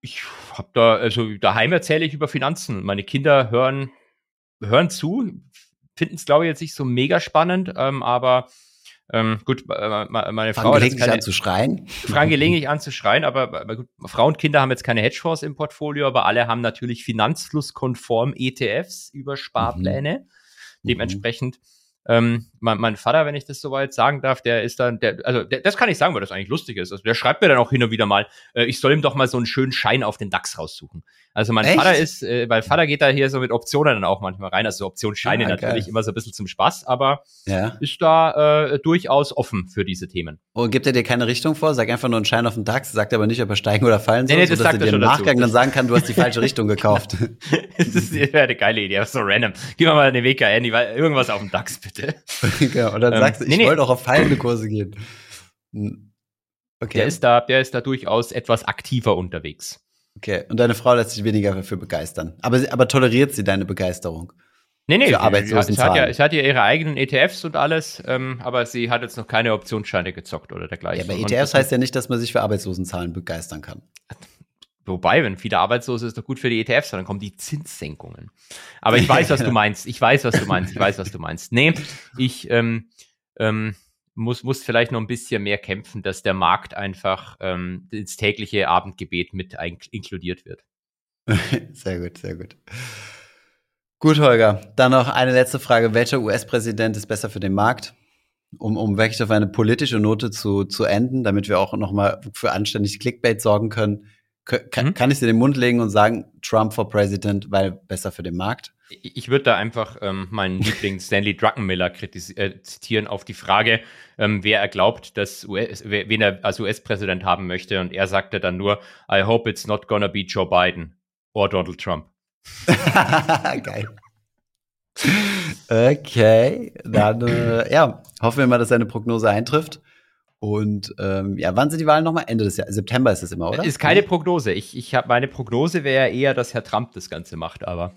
Ich habe da, also daheim erzähle ich über Finanzen. Meine Kinder hören, hören zu, finden es, glaube ich, jetzt nicht so mega spannend, ähm, aber Ähm, gut, äh, meine Frau jetzt keine, an zu schreien. *laughs* Fragen gelegentlich an zu schreien, aber, aber gut, Frauen und Kinder haben jetzt keine Hedgefonds im Portfolio, aber alle haben natürlich finanzflusskonform ETFs über Sparpläne. Mhm. Dementsprechend ähm, mein, mein, Vater, wenn ich das soweit sagen darf, der ist dann, der, also der, das kann ich sagen, weil das eigentlich lustig ist. Also der schreibt mir dann auch hin und wieder mal, äh, ich soll ihm doch mal so einen schönen Schein auf den DAX raussuchen. Also mein Echt? Vater ist, äh, mein Vater geht da hier so mit Optionen dann auch manchmal rein. Also Optionsscheine ja, natürlich geil. immer so ein bisschen zum Spaß, aber ja. ist da äh, durchaus offen für diese Themen. Und gibt er dir keine Richtung vor? Sag einfach nur einen Schein auf den DAX, sagt aber nicht, ob er steigen oder fallen soll, nee, nee, das sodass er dir im Nachgang dazu. dann sagen kann, du hast die falsche Richtung *laughs* gekauft. das ist eine geile Idee, so random. Gib mal eine WKN, irgendwas auf dem DAX bitte. *laughs* genau, und dann ähm, sagst du, ich nee, wollte auch auf fallende Kurse gehen. Hm. Okay. Der ist da, der ist da durchaus etwas aktiver unterwegs. Okay, und deine Frau lässt sich weniger dafür begeistern. Aber, aber toleriert sie deine Begeisterung? Nee, nee, für hat ja, sie hat ja ihre eigenen ETFs und alles, ähm, aber sie hat jetzt noch keine Optionsscheine gezockt oder dergleichen. Ja, aber ETFs heißt ja nicht, dass man sich für Arbeitslosenzahlen begeistern kann. Wobei, wenn viele Arbeitslose ist doch gut für die ETFs, dann kommen die Zinssenkungen. Aber ich *laughs* weiß, was du meinst. Ich weiß, was du meinst. Ich weiß, was du meinst. Nee, ich ähm, ähm, muss, muss vielleicht noch ein bisschen mehr kämpfen, dass der Markt einfach ähm, ins tägliche Abendgebet mit inkludiert wird. *laughs* Sehr gut, sehr gut. Gut, Holger. Dann noch eine letzte Frage. Welcher US-Präsident ist besser für den Markt? Um, um wirklich auf eine politische Note zu, zu enden, damit wir auch noch mal für anständig Clickbait sorgen können. Kann, mhm. kann ich dir den Mund legen und sagen, Trump for President, weil besser für den Markt? Ich würde da einfach ähm, meinen *laughs* Liebling Stanley Druckenmiller äh, zitieren auf die Frage, ähm, wer er glaubt, dass US, wen er als US-Präsident haben möchte. Und er sagte dann nur, I hope it's not gonna be Joe Biden or Donald Trump. *laughs* Geil. Okay, dann äh, ja, hoffen wir mal, dass seine Prognose eintrifft. Und ähm, ja, wann sind die Wahlen nochmal? Ende des Jahres. September ist es immer, oder? Ist keine Prognose. Ich, ich habe meine Prognose wäre eher, dass Herr Trump das Ganze macht, aber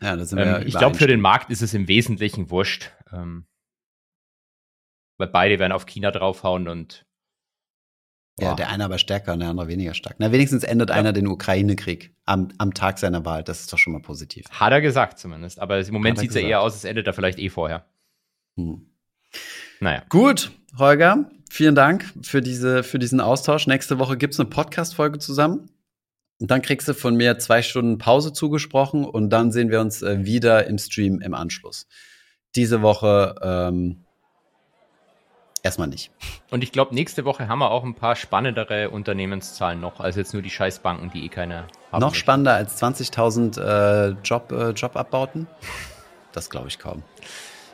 ja, das sind wir ähm, ich glaube, für den Markt ist es im Wesentlichen wurscht. Ähm, weil beide werden auf China draufhauen und boah. ja, der eine aber stärker und der andere weniger stark. Na, wenigstens endet ja. einer den Ukraine-Krieg am, am Tag seiner Wahl. Das ist doch schon mal positiv. Hat er gesagt zumindest. Aber im Moment sieht es ja eher aus, es endet er vielleicht eh vorher. Hm. Naja. Gut, Holger, vielen Dank für, diese, für diesen Austausch. Nächste Woche gibt es eine Podcast-Folge zusammen. Und dann kriegst du von mir zwei Stunden Pause zugesprochen und dann sehen wir uns äh, wieder im Stream im Anschluss. Diese Woche ähm, erstmal nicht. Und ich glaube, nächste Woche haben wir auch ein paar spannendere Unternehmenszahlen noch, als jetzt nur die Scheißbanken, die eh keine haben. Noch spannender als 20.000 äh, Job, äh, Jobabbauten? Das glaube ich kaum.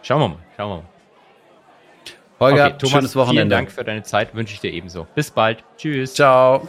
Schauen wir mal, schauen wir mal. Holger, okay, Thomas, schönes Wochenende. Vielen Dank für deine Zeit, wünsche ich dir ebenso. Bis bald. Tschüss. Ciao.